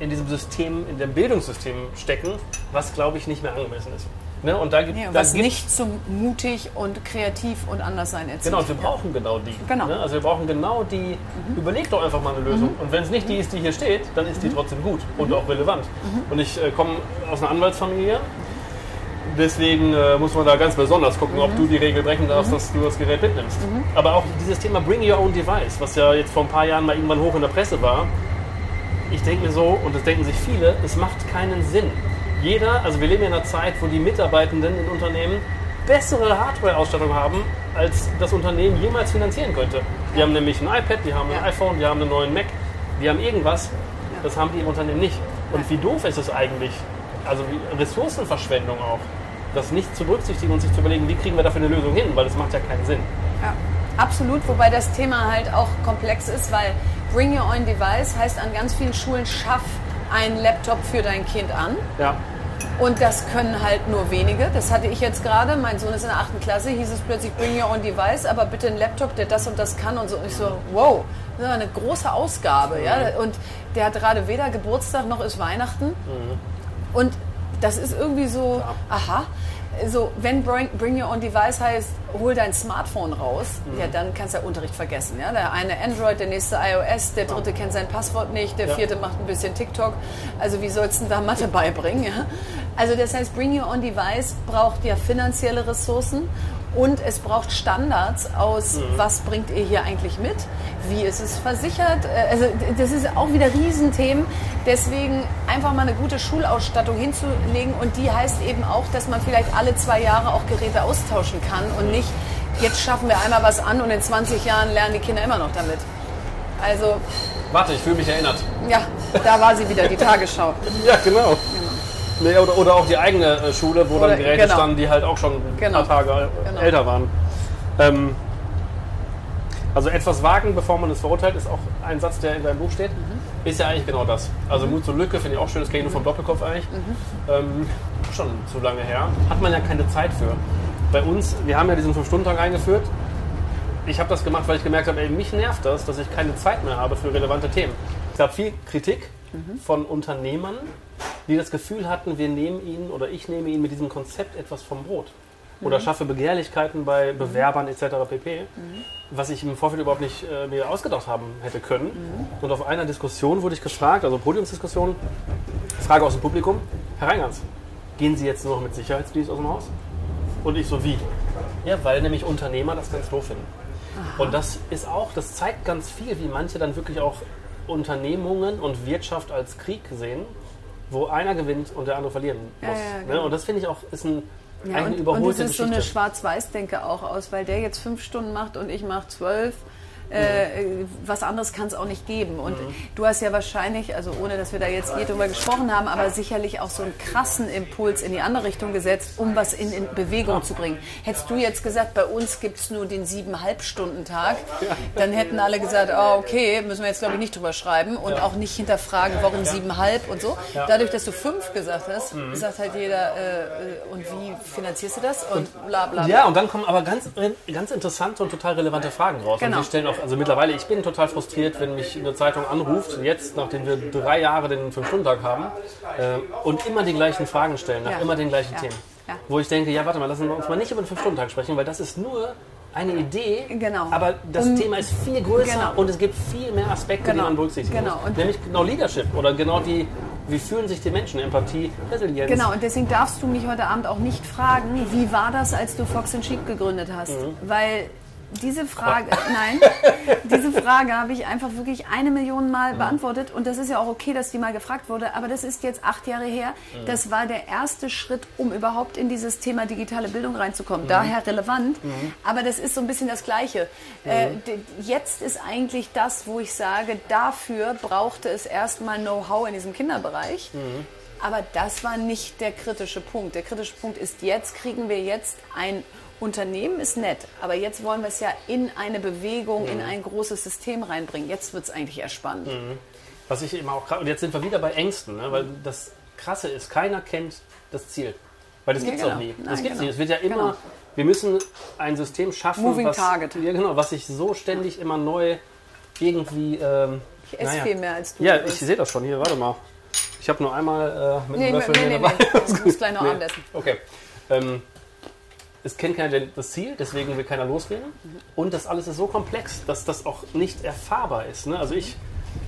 in diesem System, in dem Bildungssystem stecken, was glaube ich nicht mehr angemessen ist. Ne? Und da gibt da was gibt- nicht zum mutig und kreativ und anders sein erzählt. Genau, wir brauchen genau die. Genau. Mhm. Ne? Also wir brauchen genau die. Überleg doch einfach mal eine Lösung. Und wenn es nicht die ist, die hier steht, dann ist die Mhm. trotzdem gut und auch relevant. Und ich äh, komme aus einer Anwaltsfamilie. Deswegen äh, muss man da ganz besonders gucken, Mhm. ob du die Regel brechen darfst, dass du das Gerät mitnimmst. Aber auch dieses Thema Bring Your Own Device, was ja jetzt vor ein paar Jahren mal irgendwann hoch in der Presse war. Ich denke mir so, und das denken sich viele, es macht keinen Sinn. Jeder, also wir leben in einer Zeit, wo die Mitarbeitenden in Unternehmen bessere Hardware-Ausstattung haben, als das Unternehmen jemals finanzieren könnte. Die haben nämlich ein iPad, die haben ein iPhone, die haben einen neuen Mac, die haben irgendwas. Das haben die im Unternehmen nicht. Und wie doof ist es eigentlich, also wie Ressourcenverschwendung auch, das nicht zu berücksichtigen und sich zu überlegen, wie kriegen wir dafür eine Lösung hin, weil das macht ja keinen Sinn. Ja, absolut, wobei das Thema halt auch komplex ist, weil Bring Your Own Device heißt an ganz vielen Schulen, schaff einen Laptop für dein Kind an. Ja, Und das können halt nur wenige. Das hatte ich jetzt gerade. Mein Sohn ist in der achten Klasse, hieß es plötzlich Bring Your Own Device, aber bitte ein Laptop, der das und das kann und so. Und ich so, wow, das ist eine große Ausgabe. Ja? Und der hat gerade weder Geburtstag noch ist Weihnachten. Und das ist irgendwie so, aha. So, wenn Bring, Bring Your Own Device heißt, hol dein Smartphone raus, ja, dann kannst du ja Unterricht vergessen. Ja? Der eine Android, der nächste iOS, der dritte kennt sein Passwort nicht, der Ja. vierte macht ein bisschen TikTok. Also wie sollst du denn da Mathe beibringen? Ja? Also das heißt, Bring Your Own Device braucht ja finanzielle Ressourcen und es braucht Standards aus, was bringt ihr hier eigentlich mit? Wie ist es versichert? Äh, Also das ist auch wieder Riesenthemen. Deswegen einfach mal eine gute Schulausstattung hinzulegen und die heißt eben auch, dass man vielleicht alle zwei Jahre auch Geräte austauschen kann und nicht, jetzt schaffen wir einmal was an und in 20 Jahren lernen die Kinder immer noch damit. Also warte, ich fühle mich erinnert. ja, da war sie wieder, die Tagesschau. Ja, genau. Nee, oder, oder auch die eigene äh, Schule, wo Oder- dann Geräte genau. standen, die halt auch schon ein Genau. paar Tage äh, Genau. älter waren. Ähm, also etwas wagen, bevor man es verurteilt, ist auch ein Satz, der in deinem Buch steht. Ist ja eigentlich genau das. Also Mut zur Lücke finde ich auch schön, das kenne ich nur vom Doppelkopf eigentlich. Ähm, schon zu lange her. Hat man ja keine Zeit für. Bei uns, wir haben ja diesen 5-Stunden-Tag eingeführt. Ich habe das gemacht, weil ich gemerkt habe, ey, mich nervt das, dass ich keine Zeit mehr habe für relevante Themen. Es gab viel Kritik von Unternehmern, die das Gefühl hatten, wir nehmen ihnen oder ich nehme ihnen mit diesem Konzept etwas vom Brot. Oder schaffe Begehrlichkeiten bei Bewerbern etc. pp. Was ich im Vorfeld überhaupt nicht äh, mir ausgedacht haben hätte können. Und auf einer Diskussion wurde ich gefragt, also Podiumsdiskussion, Frage aus dem Publikum, Herr Reingans, gehen Sie jetzt nur noch mit Sicherheitsdienst aus dem Haus? Und ich so, wie? Ja, weil nämlich Unternehmer das ganz doof finden. Und das ist auch, das zeigt ganz viel, wie manche dann wirklich auch Unternehmungen und Wirtschaft als Krieg sehen, wo einer gewinnt und der andere verlieren muss. Ja, ja, ne? genau. Und das finde ich auch, ist ein, Ja, und, und es ist so eine Geschichte. Schwarz-Weiß-Denke auch aus, weil der jetzt fünf Stunden macht und ich mache zwölf. Äh, was anderes kann es auch nicht geben. Und Mhm. du hast ja wahrscheinlich, also ohne dass wir da jetzt je drüber gesprochen haben, aber sicherlich auch so einen krassen Impuls in die andere Richtung gesetzt, um was in, in Bewegung zu bringen. Hättest du jetzt gesagt, bei uns gibt es nur den siebeneinhalb-Stunden-Tag, dann hätten alle gesagt, oh, okay, müssen wir jetzt glaube ich nicht drüber schreiben und auch nicht hinterfragen, warum siebeneinhalb und so. Dadurch, dass du fünf gesagt hast, Mhm. sagt halt jeder, äh, äh, und wie finanzierst du das? Und bla bla bla. Ja, und dann kommen aber ganz, ganz interessante und total relevante Fragen raus. Genau. Und die stellen auch, also mittlerweile, ich bin total frustriert, wenn mich eine Zeitung anruft, jetzt, nachdem wir drei Jahre den Fünf-Stunden-Tag haben, äh, und immer die gleichen Fragen stellen, nach Ja. immer den gleichen Ja. Themen. Ja. Wo ich denke, ja, warte mal, lassen wir uns mal nicht über den Fünf-Stunden-Tag sprechen, weil das ist nur eine Idee, Genau. aber das Um- Thema ist viel größer Genau. und es gibt viel mehr Aspekte, die Genau. man berücksichtigen Genau. muss. Nämlich genau Leadership oder genau die, wie fühlen sich die Menschen, Empathie, Resilienz. Genau, und deswegen darfst du mich heute Abend auch nicht fragen, wie war das, als du Fox Sheep gegründet hast? Mhm. Weil diese Frage, nein, diese Frage habe ich einfach wirklich eine Million Mhm. Mal beantwortet und das ist ja auch okay, dass die mal gefragt wurde, aber das ist jetzt acht Jahre her. Mhm. Das war der erste Schritt, um überhaupt in dieses Thema digitale Bildung reinzukommen. Mhm. Daher relevant, aber das ist so ein bisschen das Gleiche. Äh, Mhm. jetzt ist eigentlich das, wo ich sage, dafür brauchte es erstmal Know-how in diesem Kinderbereich. Mhm. Aber das war nicht der kritische Punkt. Der kritische Punkt ist, jetzt kriegen wir jetzt ein Unternehmen, ist nett, aber jetzt wollen wir es ja in eine Bewegung, in ein großes System reinbringen. Jetzt wird es eigentlich erst spannend. Was ich immer auch und jetzt sind wir wieder bei Ängsten, ne? weil das Krasse ist, keiner kennt das Ziel. Weil das Ja, gibt es genau. auch nie. Das Nein, gibt's genau. nicht. Es wird ja immer, Genau. wir müssen ein System schaffen, Moving was, target. Ja, genau, was sich so ständig immer neu irgendwie. Ähm, Ich esse naja. viel mehr als du. Ja, ich sehe das schon hier, warte mal. Ich habe nur einmal äh, mit Nee, einem nee, Löffel nee, nee, dabei. nee. Du musst gleich noch Abendessen. Okay. Ähm, es kennt keiner das Ziel, deswegen will keiner loslegen. Und das alles ist so komplex, dass das auch nicht erfahrbar ist. Ne? Also ich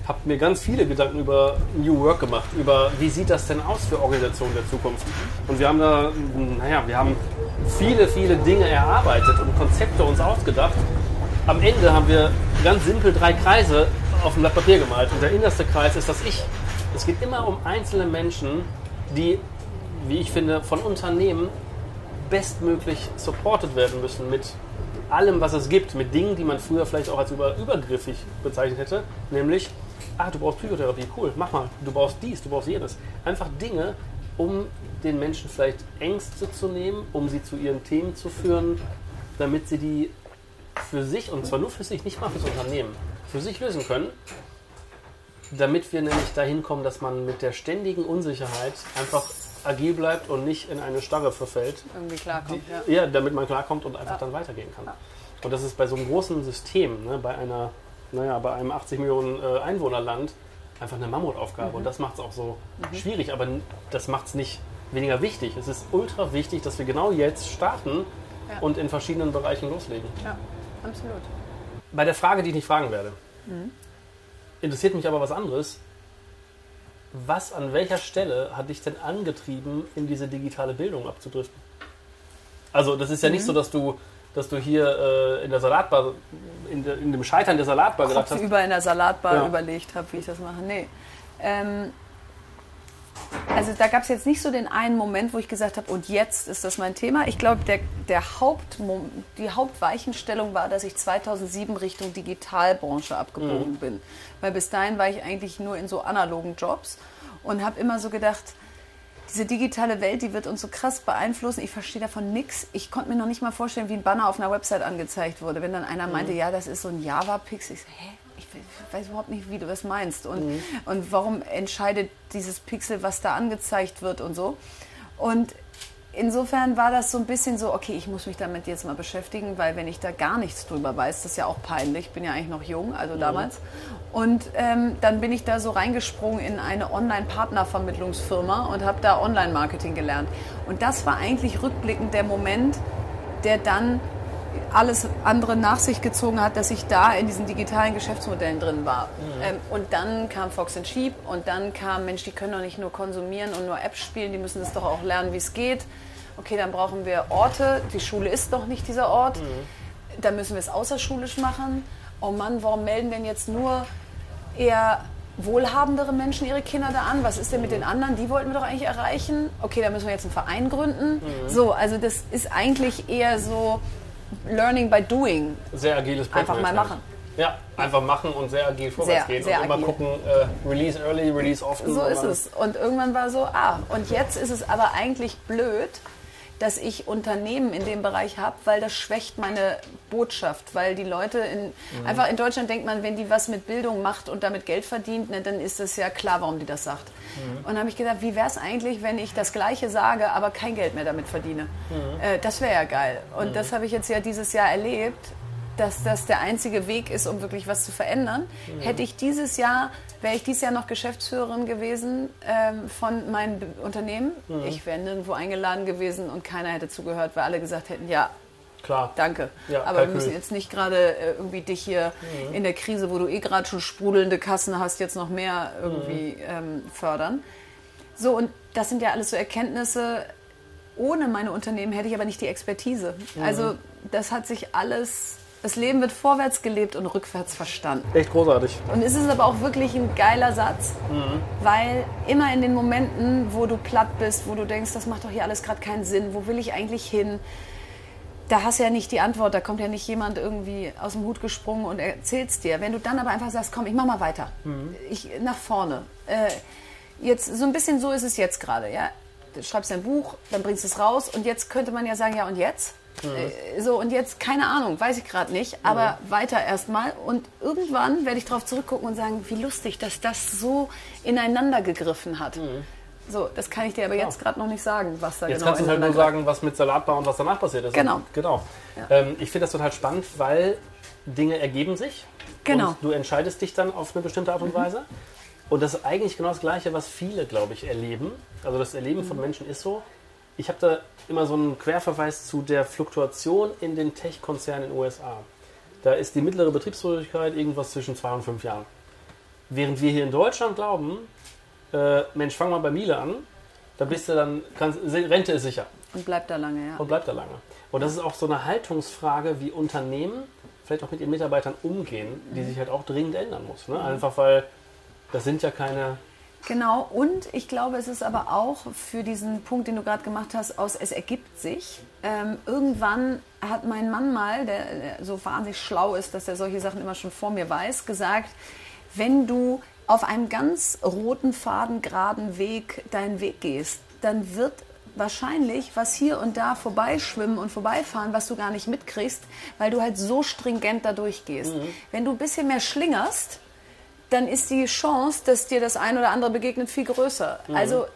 habe mir ganz viele Gedanken über New Work gemacht, über wie sieht das denn aus für Organisationen der Zukunft. Und wir haben da, naja, wir haben viele, viele Dinge erarbeitet und Konzepte uns ausgedacht. Am Ende haben wir ganz simpel drei Kreise auf dem Blatt Papier gemalt. Und der innerste Kreis ist das Ich. Es geht immer um einzelne Menschen, die, wie ich finde, von Unternehmen bestmöglich supported werden müssen mit allem, was es gibt, mit Dingen, die man früher vielleicht auch als über, übergriffig bezeichnet hätte, nämlich, ah, du brauchst Psychotherapie, cool, mach mal, du brauchst dies, du brauchst jenes. Einfach Dinge, um den Menschen vielleicht Ängste zu nehmen, um sie zu ihren Themen zu führen, damit sie die für sich, und zwar nur für sich, nicht mal fürs Unternehmen, für sich lösen können, damit wir nämlich dahin kommen, dass man mit der ständigen Unsicherheit einfach agil bleibt und nicht in eine Starre verfällt, Irgendwie klarkommt. Ja. ja, damit man klarkommt und einfach dann weitergehen kann. Und das ist bei so einem großen System, ne, bei einer, naja, bei einem 80 Millionen äh, Einwohnerland einfach eine Mammutaufgabe. Mhm. Und das macht es auch so schwierig, aber das macht es nicht weniger wichtig. Es ist ultra wichtig, dass wir genau jetzt starten Ja. und in verschiedenen Bereichen loslegen. ja, absolut. Bei der Frage, die ich nicht fragen werde, Mhm. interessiert mich aber was anderes. Was an welcher Stelle hat dich denn angetrieben, in diese digitale Bildung abzudriften? Also das ist ja Mhm. nicht so, dass du, dass du hier äh, in der Salatbar, in, der, in dem Scheitern der Salatbar gedacht hast. Kopfüber in der Salatbar Ja. überlegt habe, wie ich das mache. Nee. Ähm, also da gab es jetzt nicht so den einen Moment, wo ich gesagt habe, und jetzt ist das mein Thema. Ich glaube, der, der Hauptmom- die Hauptweichenstellung war, dass ich 2007 Richtung Digitalbranche abgebogen bin. Weil bis dahin war ich eigentlich nur in so analogen Jobs und habe immer so gedacht, diese digitale Welt, die wird uns so krass beeinflussen. Ich verstehe davon nichts. Ich konnte mir noch nicht mal vorstellen, wie ein Banner auf einer Website angezeigt wurde. Wenn dann einer meinte, ja, das ist so ein Java-Pixel. Ich so, hä? Ich we- ich weiß überhaupt nicht, wie du das meinst. Und, und warum entscheidet dieses Pixel, was da angezeigt wird und so. Und insofern war das so ein bisschen so, okay, ich muss mich damit jetzt mal beschäftigen, weil wenn ich da gar nichts drüber weiß, das ist ja auch peinlich, ich bin ja eigentlich noch jung, also damals. Und ähm, dann bin ich da so reingesprungen in eine Online-Partnervermittlungsfirma und habe da Online-Marketing gelernt. Und das war eigentlich rückblickend der Moment, der dann alles andere nach sich gezogen hat, dass ich da in diesen digitalen Geschäftsmodellen drin war. Ähm, und dann kam Fox and Sheep und dann kam, Mensch, die können doch nicht nur konsumieren und nur Apps spielen, die müssen das doch auch lernen, wie es geht. Okay, dann brauchen wir Orte. Die Schule ist doch nicht dieser Ort. Dann müssen wir es außerschulisch machen. Oh Mann, warum melden denn jetzt nur eher wohlhabendere Menschen ihre Kinder da an? Was ist denn mit den anderen? Die wollten wir doch eigentlich erreichen. Okay, da müssen wir jetzt einen Verein gründen. So, also das ist eigentlich eher so Learning by Doing. Sehr agiles Einfach mal machen. Ja, einfach machen und sehr agil vorwärts Sehr, gehen sehr und immer agil. gucken, äh, Release early, Release often. So ist es. Und irgendwann war so, ah, und jetzt ist es aber eigentlich blöd, dass ich Unternehmen in dem Bereich habe, weil das schwächt meine Botschaft, weil die Leute in, Mhm. einfach in Deutschland denkt man, wenn die was mit Bildung macht und damit Geld verdient, ne, dann ist es ja klar, warum die das sagt. Mhm. Und dann habe ich gedacht, wie wäre es eigentlich, wenn ich das Gleiche sage, aber kein Geld mehr damit verdiene? Mhm. Äh, das wäre ja geil. Und das habe ich jetzt ja dieses Jahr erlebt, dass das der einzige Weg ist, um wirklich was zu verändern. Hätte ich dieses Jahr, wäre ich dieses Jahr noch Geschäftsführerin gewesen ähm, von meinem Be- Unternehmen. Ich wäre nirgendwo eingeladen gewesen und keiner hätte zugehört, weil alle gesagt hätten, ja, Klar. danke. Ja, Aber wir müssen jetzt nicht gerade äh, irgendwie dich hier in der Krise, wo du eh gerade schon sprudelnde Kassen hast, jetzt noch mehr irgendwie ähm, fördern. So, und das sind ja alles so Erkenntnisse. Ohne meine Unternehmen hätte ich aber nicht die Expertise. Also das hat sich alles, das Leben wird vorwärts gelebt und rückwärts verstanden. Echt großartig. Und es ist aber auch wirklich ein geiler Satz, weil immer in den Momenten, wo du platt bist, wo du denkst, das macht doch hier alles gerade keinen Sinn, wo will ich eigentlich hin, da hast du ja nicht die Antwort, da kommt ja nicht jemand irgendwie aus dem Hut gesprungen und erzählt es dir. Wenn du dann aber einfach sagst, komm, ich mach mal weiter, ich nach vorne. Äh, jetzt so ein bisschen so ist es jetzt gerade, ja. Du schreibst ein Buch, dann bringst du es raus und jetzt könnte man ja sagen, ja und jetzt? Äh, So und jetzt keine Ahnung, weiß ich gerade nicht, aber weiter erstmal und irgendwann werde ich darauf zurückgucken und sagen, wie lustig, dass das so ineinander gegriffen hat. So, das kann ich dir aber jetzt gerade noch nicht sagen, was da Jetzt genau kannst du halt nur sagen, was mit Salatbar und was danach passiert ist. Genau. genau. Ähm, ich finde das total spannend, weil Dinge ergeben sich. Genau. Mhm. Und du entscheidest dich dann auf eine bestimmte Art und Weise. Und das ist eigentlich genau das Gleiche, was viele, glaube ich, erleben. Also das Erleben von Menschen ist so. Ich habe da immer so einen Querverweis zu der Fluktuation in den Tech-Konzernen in den USA. Da ist die mittlere Betriebsfähigkeit irgendwas zwischen zwei und fünf Jahren. Während wir hier in Deutschland glauben, äh, Mensch, fang mal bei Miele an, da bist du dann, kannst, Rente ist sicher. Und bleibt da lange, ja. Und bleibt da lange. Und das ist auch so eine Haltungsfrage, wie Unternehmen vielleicht auch mit ihren Mitarbeitern umgehen, die sich halt auch dringend ändern muss. Ne? Einfach weil das sind ja keine Genau, und ich glaube, es ist aber auch für diesen Punkt, den du gerade gemacht hast, aus es ergibt sich. Ähm, irgendwann hat mein Mann mal, der, der so wahnsinnig schlau ist, dass er solche Sachen immer schon vor mir weiß, gesagt, wenn du auf einem ganz roten, Faden, geraden Weg deinen Weg gehst, dann wird wahrscheinlich was hier und da vorbeischwimmen und vorbeifahren, was du gar nicht mitkriegst, weil du halt so stringent da durchgehst. Mhm. Wenn du ein bisschen mehr schlingerst, dann ist die Chance, dass dir das ein oder andere begegnet, viel größer. Mhm. Also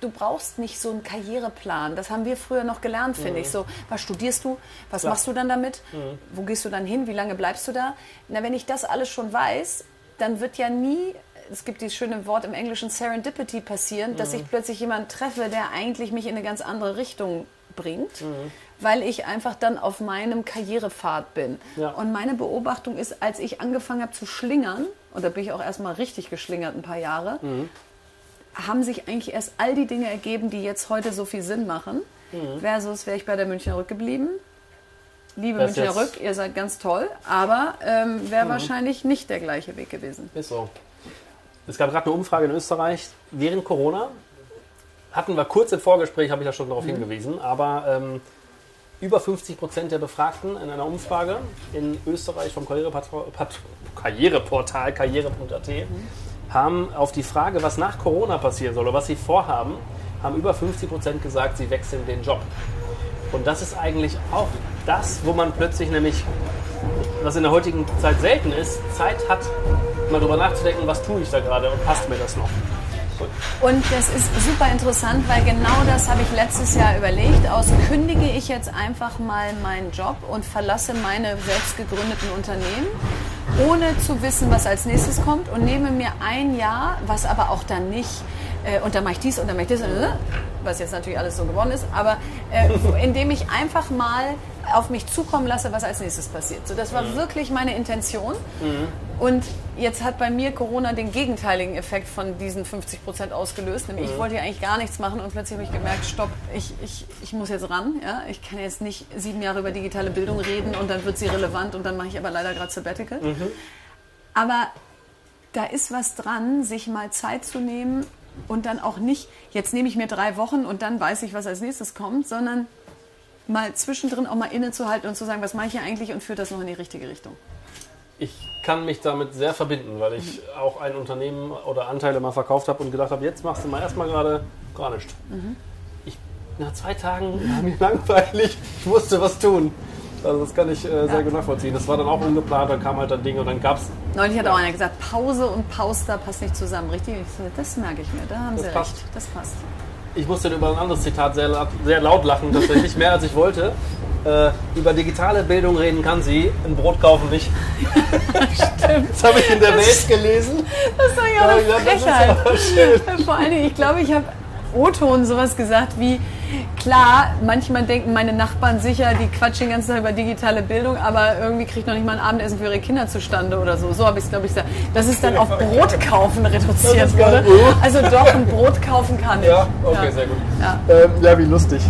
du brauchst nicht so einen Karriereplan. Das haben wir früher noch gelernt, finde mhm. ich. So, was studierst du? Was Klar. machst du dann damit? Mhm. Wo gehst du dann hin? Wie lange bleibst du da? Na, wenn ich das alles schon weiß, dann wird ja nie, es gibt dieses schöne Wort im Englischen Serendipity passieren, dass mhm. ich plötzlich jemanden treffe, der eigentlich mich in eine ganz andere Richtung bringt. Mhm weil ich einfach dann auf meinem Karrierepfad bin. Ja. Und meine Beobachtung ist, als ich angefangen habe zu schlingern, und da bin ich auch erstmal richtig geschlingert ein paar Jahre, mhm. haben sich eigentlich erst all die Dinge ergeben, die jetzt heute so viel Sinn machen. Mhm. Versus wäre ich bei der Münchner Rück geblieben. Liebe das Münchner Rück, ihr seid ganz toll, aber ähm, wäre mhm. wahrscheinlich nicht der gleiche Weg gewesen. Ist so. Es gab gerade eine Umfrage in Österreich während Corona. Hatten wir kurz im Vorgespräch, habe ich ja schon darauf mhm. hingewiesen, aber ähm, über 50 Prozent der Befragten in einer Umfrage in Österreich vom Karriereportal karriere.at haben auf die Frage, was nach Corona passieren soll oder was sie vorhaben, haben über 50 Prozent gesagt, sie wechseln den Job. Und das ist eigentlich auch das, wo man plötzlich nämlich, was in der heutigen Zeit selten ist, Zeit hat, mal darüber nachzudenken, was tue ich da gerade und passt mir das noch. Und das ist super interessant, weil genau das habe ich letztes Jahr überlegt. Aus kündige ich jetzt einfach mal meinen Job und verlasse meine selbst gegründeten Unternehmen, ohne zu wissen, was als nächstes kommt und nehme mir ein Jahr, was aber auch dann nicht, äh, und dann mache ich dies und dann mache ich das, äh, was jetzt natürlich alles so geworden ist, aber äh, indem ich einfach mal auf mich zukommen lasse, was als nächstes passiert. So, das war mhm. wirklich meine Intention. Mhm. Und jetzt hat bei mir Corona den gegenteiligen Effekt von diesen 50 Prozent ausgelöst. Nämlich mhm. ich wollte ja eigentlich gar nichts machen und plötzlich habe ich gemerkt, stopp, ich, ich, ich muss jetzt ran. Ja? Ich kann jetzt nicht sieben Jahre über digitale Bildung reden und dann wird sie relevant und dann mache ich aber leider gerade Sabbatical. Mhm. Aber da ist was dran, sich mal Zeit zu nehmen und dann auch nicht, jetzt nehme ich mir drei Wochen und dann weiß ich, was als nächstes kommt, sondern mal zwischendrin auch mal innezuhalten und zu sagen, was mache ich hier eigentlich und führt das noch in die richtige Richtung. Ich kann mich damit sehr verbinden, weil ich mhm. auch ein Unternehmen oder Anteile mal verkauft habe und gedacht habe, jetzt machst du mal erstmal gerade gar nichts. Mhm. Ich, nach zwei Tagen war mir langweilig, ich musste was tun. Also das kann ich äh, sehr ja. gut nachvollziehen. Das war dann auch ungeplant, dann kam halt ein Ding und dann gab es... Neulich hat auch einer gesagt, Pause und Pauster passt nicht zusammen, richtig? das merke ich mir, da haben das Sie passt. recht, das passt ich musste über ein anderes Zitat sehr, sehr laut lachen, tatsächlich mehr als ich wollte. Äh, über digitale Bildung reden kann sie, ein Brot kaufen nicht. Stimmt. Das habe ich in der das Welt gelesen. Das ist doch ja eine Frechheit. Vor allen Dingen, ich glaube, ich habe O-Ton sowas gesagt wie, klar, manchmal denken meine Nachbarn sicher, die quatschen den ganzen Tag über digitale Bildung, aber irgendwie kriegt noch nicht mal ein Abendessen für ihre Kinder zustande oder so. So habe ich es, glaube ich, gesagt. Dass es dann auf Brot kaufen reduziert wurde. Also doch, ein Brot kaufen kann ich. Ja, okay, ja. sehr gut. Ja. Ähm, ja, wie lustig.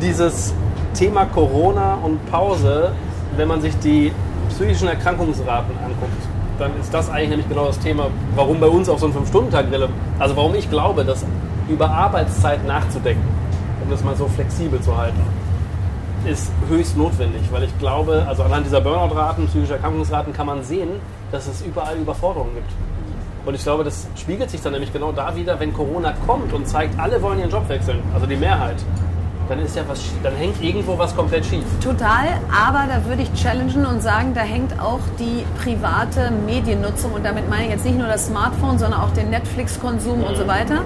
Dieses Thema Corona und Pause, wenn man sich die psychischen Erkrankungsraten anguckt, dann ist das eigentlich nämlich genau das Thema, warum bei uns auch so ein 5-Stunden-Tag also warum ich glaube, dass über Arbeitszeit nachzudenken, um das mal so flexibel zu halten, ist höchst notwendig, weil ich glaube, also anhand dieser Burnout-Raten, psychischer Erkrankungsraten kann man sehen, dass es überall Überforderungen gibt. Und ich glaube, das spiegelt sich dann nämlich genau da wieder, wenn Corona kommt und zeigt, alle wollen ihren Job wechseln, also die Mehrheit dann ist ja was, dann hängt irgendwo was komplett schief. Total, aber da würde ich challengen und sagen, da hängt auch die private Mediennutzung und damit meine ich jetzt nicht nur das Smartphone, sondern auch den Netflix-Konsum mhm. und so weiter.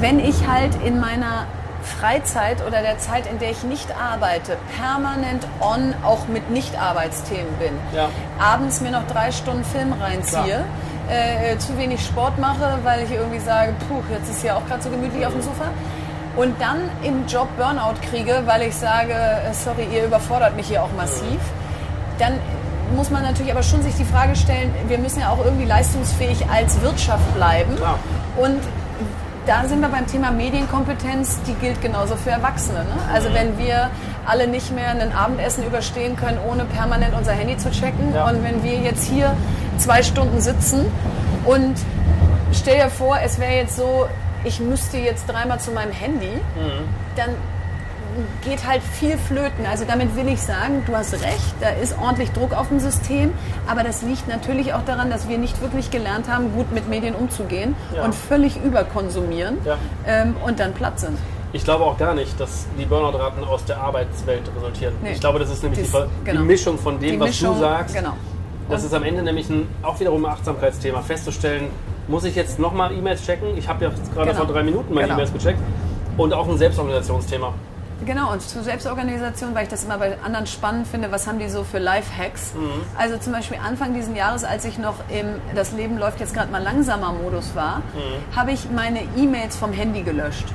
Wenn ich halt in meiner Freizeit oder der Zeit, in der ich nicht arbeite, permanent on, auch mit Nicht-Arbeitsthemen bin, ja. abends mir noch drei Stunden Film reinziehe, äh, zu wenig Sport mache, weil ich irgendwie sage, puh, jetzt ist ja auch gerade so gemütlich auf dem Sofa. Und dann im Job Burnout kriege, weil ich sage, äh, sorry, ihr überfordert mich hier auch massiv. Dann muss man natürlich aber schon sich die Frage stellen, wir müssen ja auch irgendwie leistungsfähig als Wirtschaft bleiben. Klar. Und da sind wir beim Thema Medienkompetenz, die gilt genauso für Erwachsene. Ne? Also wenn wir alle nicht mehr ein Abendessen überstehen können, ohne permanent unser Handy zu checken Ja. und wenn wir jetzt hier zwei Stunden sitzen und stell dir vor, es wäre jetzt so, ich müsste jetzt dreimal zu meinem Handy, dann geht halt viel flöten. Also damit will ich sagen, du hast recht, da ist ordentlich Druck auf dem System, aber das liegt natürlich auch daran, dass wir nicht wirklich gelernt haben, gut mit Medien umzugehen Ja. und völlig überkonsumieren Ja. ähm, und dann platt sind. Ich glaube auch gar nicht, dass die Burnout-Raten aus der Arbeitswelt resultieren. Nee. Ich glaube, das ist nämlich die, Dies- Ver- genau. die Mischung von dem, Die was Mischung, du sagst. genau. Das ist am Ende nämlich ein, auch wiederum ein Achtsamkeitsthema, festzustellen, muss ich jetzt nochmal E-Mails checken? Ich habe ja gerade Genau. vor drei Minuten meine Genau. E-Mails gecheckt. Und auch ein Selbstorganisationsthema. Genau, und zur Selbstorganisation, weil ich das immer bei anderen spannend finde, was haben die so für Life-Hacks? Mhm. Also zum Beispiel Anfang dieses Jahres, als ich noch im Das Leben läuft jetzt gerade mal langsamer Modus war, Mhm. habe ich meine E-Mails vom Handy gelöscht.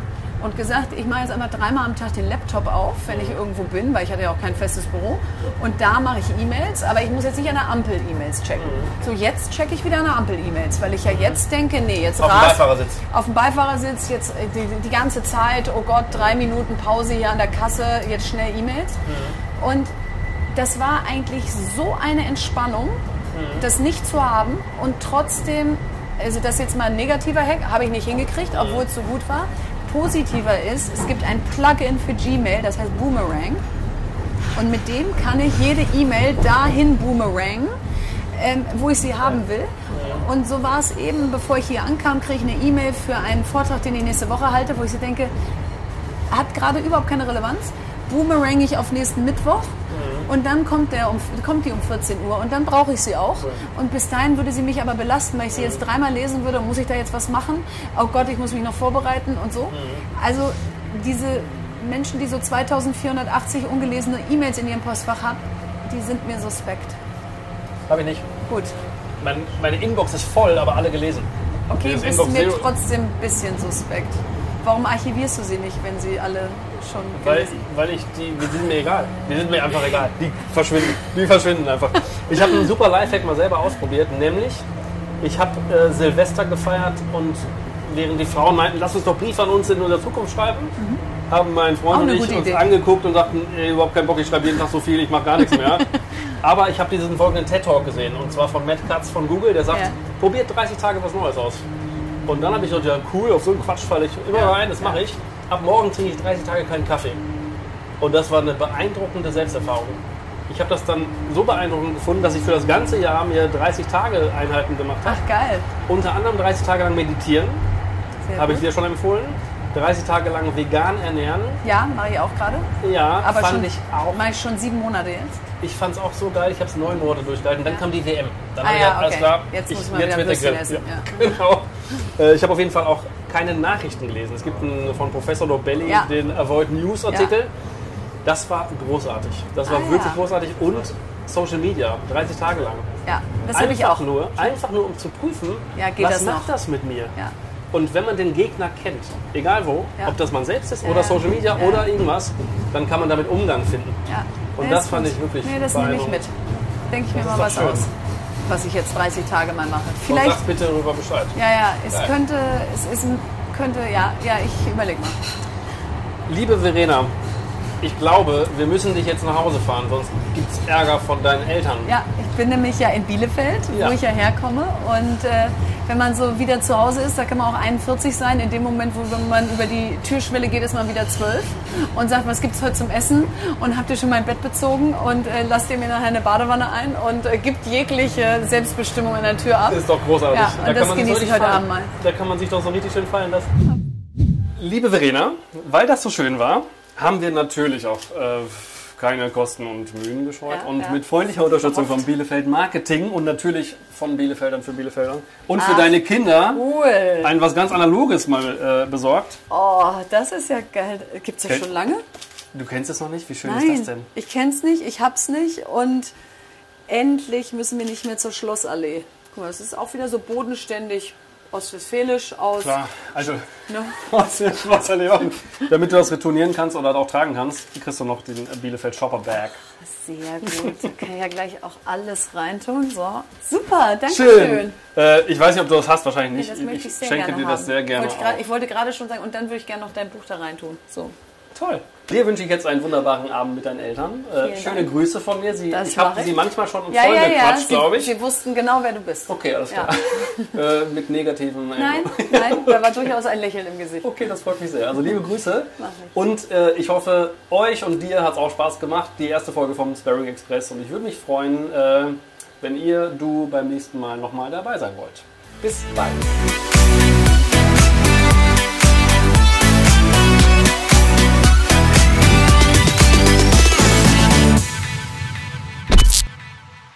Und gesagt, ich mache jetzt einmal dreimal am Tag den Laptop auf, wenn Mhm. ich irgendwo bin, weil ich hatte ja auch kein festes Büro. Und da mache ich E-Mails, aber ich muss jetzt nicht an der Ampel E-Mails checken. Mhm. So, jetzt checke ich wieder an der Ampel E-Mails, weil ich ja jetzt denke, nee, jetzt Auf dem rast- Beifahrersitz. auf dem Beifahrersitz jetzt äh, die, die ganze Zeit, oh Gott, drei Minuten Pause hier an der Kasse, jetzt schnell E-Mails. Und das war eigentlich so eine Entspannung, das nicht zu haben und trotzdem, also das ist jetzt mal ein negativer Hack, habe ich nicht hingekriegt, obwohl es so gut war. Positiver ist, es gibt ein Plugin für Gmail, das heißt Boomerang. Und mit dem kann ich jede E-Mail dahin boomerang, ähm, wo ich sie haben will. Und so war es eben, bevor ich hier ankam, kriege ich eine E-Mail für einen Vortrag, den ich nächste Woche halte, wo ich so denke, hat gerade überhaupt keine Relevanz. Boomerang ich auf nächsten Mittwoch und dann kommt, der um, kommt die um 14 Uhr und dann brauche ich sie auch. Und bis dahin würde sie mich aber belasten, weil ich sie jetzt dreimal lesen würde, muss ich da jetzt was machen? Oh Gott, ich muss mich noch vorbereiten und so. Also diese Menschen, die so 2480 ungelesene E-Mails in ihrem Postfach haben, die sind mir suspekt. Habe ich nicht. Gut. Mein, meine Inbox ist voll, aber alle gelesen. Okay, bist Inbox mir trotzdem ein bisschen suspekt. Warum archivierst du sie nicht, wenn sie alle schon Weil, weil ich die, die sind mir egal. Die sind mir einfach egal. Die verschwinden. Die verschwinden einfach. Ich habe einen super Lifehack mal selber ausprobiert, nämlich ich habe äh, Silvester gefeiert und während die Frauen meinten, lass uns doch Briefe an uns in unserer Zukunft schreiben, haben mein Mhm. Freund und ich uns Idee. angeguckt und sagten, ey, überhaupt keinen Bock, ich schreibe jeden Tag so viel, ich mache gar nichts mehr. Aber ich habe diesen folgenden TED-Talk gesehen und zwar von Matt Katz von Google, der sagt, Ja. probiert 30 Tage was Neues aus. Und dann habe ich gedacht, ja cool, auf so einen Quatsch falle ich immer Ja. rein, das mache ich. Ab morgen trinke ich 30 Tage keinen Kaffee. Und das war eine beeindruckende Selbsterfahrung. Ich habe das dann so beeindruckend gefunden, dass ich für das ganze Jahr mir 30 Tage Einheiten gemacht habe. Ach geil. Unter anderem 30 Tage lang meditieren, habe ich dir schon empfohlen. 30 Tage lang vegan ernähren. Ja, mache ich auch gerade. Ja, Aber schon, ich auch. mache ich schon sieben Monate jetzt. Ich fand es auch so geil. Ich habe es neun Monate durchgehalten. Dann kam die WM. Dann Ah ich ja, gedacht, alles okay. klar. Jetzt ich, muss man wieder wird der Würstchen Grill. essen, Ja. Genau. Äh, Ich habe auf jeden Fall auch keine Nachrichten gelesen. Es gibt einen, von Professor Dobelli Ja. den Avoid News Artikel. Das war großartig. Das war Ah, ja. wirklich großartig. Und Social Media, 30 Tage lang. Ja, das habe ich Einfach auch. nur, einfach nur um zu prüfen, Ja, was das macht noch? das mit mir? Ja. Und wenn man den Gegner kennt, egal wo, Ja. ob das man selbst ist Ja, oder ja. Social Media Ja. oder irgendwas, dann kann man damit Umgang finden. Ja. Und Nee, das ist fand ich wirklich Nee, das nehme ich mit. Denke ich mir Das mal was schön. aus, was ich jetzt 30 Tage mal mache. Vielleicht, sag bitte darüber Bescheid. ja, ja, es Geil. könnte, es ist ein, könnte, ja, ja, ich überlege mal. Liebe Verena, ich glaube, wir müssen dich jetzt nach Hause fahren, sonst gibt es Ärger von deinen Eltern. Ja, ich bin nämlich ja in Bielefeld, Ja. wo ich ja herkomme. Und äh, wenn man so wieder zu Hause ist, da kann man auch 41 sein. In dem Moment, wo man über die Türschwelle geht, ist man wieder 12 und sagt, was gibt's heute zum Essen? Und habt ihr schon mein Bett bezogen? Und äh, lasst ihr mir nachher eine Badewanne ein? Und äh, gibt jegliche Selbstbestimmung an der Tür ab. Das ist doch großartig. Ja, und das sich genieße so ich heute fallen- Abend mal. Da kann man sich doch so richtig schön fallen lassen. Liebe Verena, weil das so schön war, haben wir natürlich auch äh, keine Kosten und Mühen gescheut. Ja, und ja. mit freundlicher Unterstützung von. Bielefeld Marketing und natürlich von Bielefeldern für Bielefeldern und für Ach, deine Kinder Cool. ein was ganz Analoges mal äh, besorgt. Oh, das ist ja geil. Gibt's das Kennt- schon lange? Du kennst es noch nicht? Wie schön Nein, ist das denn? ich kenn's nicht, ich hab's nicht und endlich müssen wir nicht mehr zur Schlossallee. Guck mal, das ist auch wieder so bodenständig ostwestfälisch aus. Klar, also Ne? Wasserleon. Damit du das retournieren kannst oder auch tragen kannst, kriegst du noch den Bielefeld Shopper Bag. Sehr gut. Da kann ich ja gleich auch alles reintun. So. Super, danke schön. Schön. Äh, ich weiß nicht, ob du das hast, wahrscheinlich Nee, nicht. das möchte ich sehr schenke gerne dir das haben. sehr gerne. Wollte ich, grad, ich wollte gerade schon sagen, und dann würde ich gerne noch dein Buch da reintun. So. Toll. Dir wünsche ich jetzt einen wunderbaren Abend mit deinen Eltern. Äh, schöne Dank. Grüße von mir. Sie, Das ich habe sie manchmal schon Ja, ja, ja. Sie, glaube ich. sie wussten genau, wer du bist. Okay, alles Ja. klar. äh, mit negativen. Nein, nein, da war durchaus ein Lächeln im Gesicht. Okay, das freut mich sehr. Also liebe Grüße. Und äh, ich hoffe, euch und dir hat es auch Spaß gemacht, die erste Folge vom Sparring Express. Und ich würde mich freuen, äh, wenn ihr, du beim nächsten Mal nochmal dabei sein wollt. Bis bald.